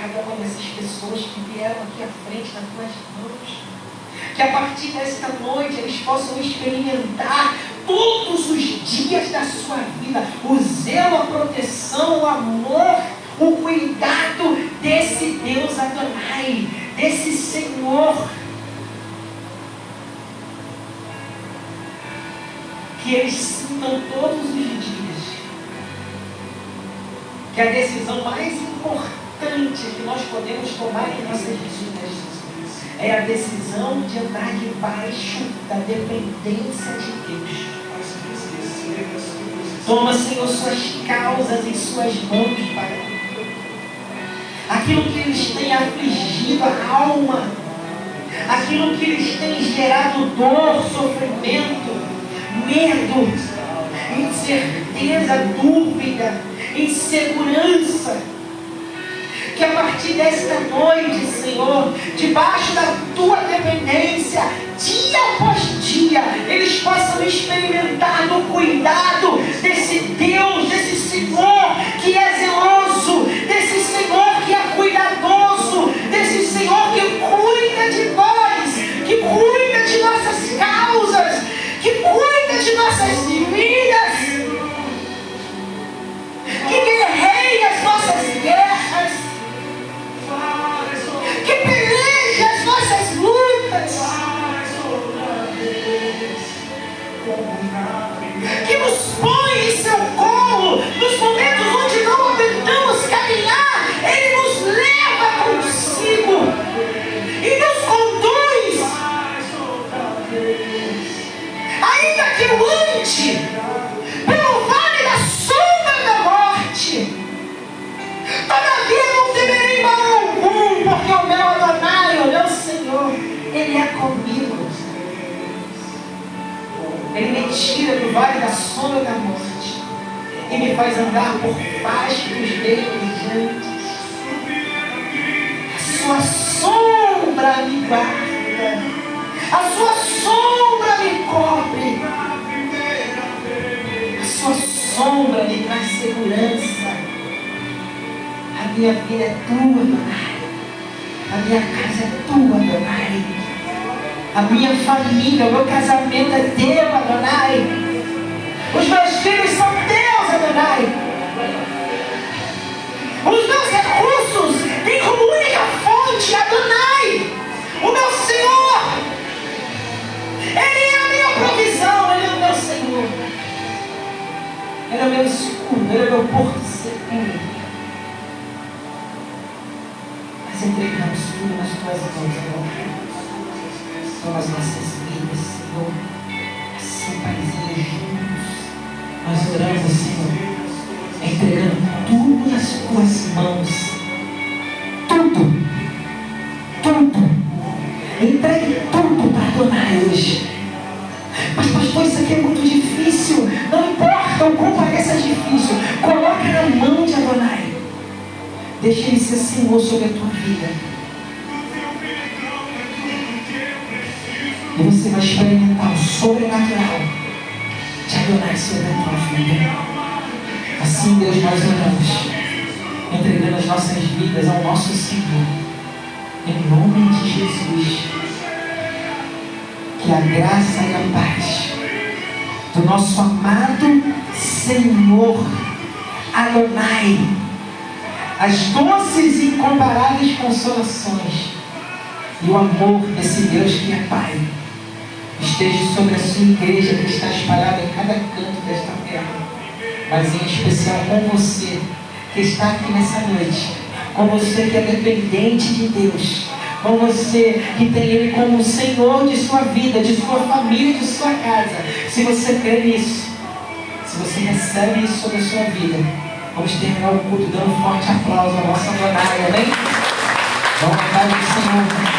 cada uma dessas pessoas que vieram aqui à frente nas tuas mãos. Que a partir desta noite eles possam experimentar todos os dias da sua vida o zelo, a proteção, o amor, o cuidado desse Deus Adonai, desse Senhor. Que eles sintam todos os dias que a decisão mais importante importante que nós podemos tomar em nossas vidas é a decisão de andar debaixo da dependência de Deus. Toma, Senhor, suas causas em suas mãos, Pai. Aquilo que lhes tem afligido a alma, aquilo que lhes tem gerado dor, sofrimento, medo, incerteza, dúvida, insegurança que a partir desta noite, Senhor, debaixo da tua dependência, dia após dia, eles possam experimentar do cuidado desse Deus, desse Senhor que é zeloso, desse Senhor que é cuidadoso, desse Senhor que cuida de nós, que cuida de nossas causas, que cuida de nossas vidas, que guerreia Que nos põe em seu está aqui nessa noite, com você que é dependente de Deus, com você que tem Ele como o Senhor de sua vida, de sua família, de sua casa. Se você crê nisso, se você recebe isso sobre a sua vida, vamos terminar o culto dando um forte aplauso à nossa Donaia, amém? Vamos aplaudir o Senhor.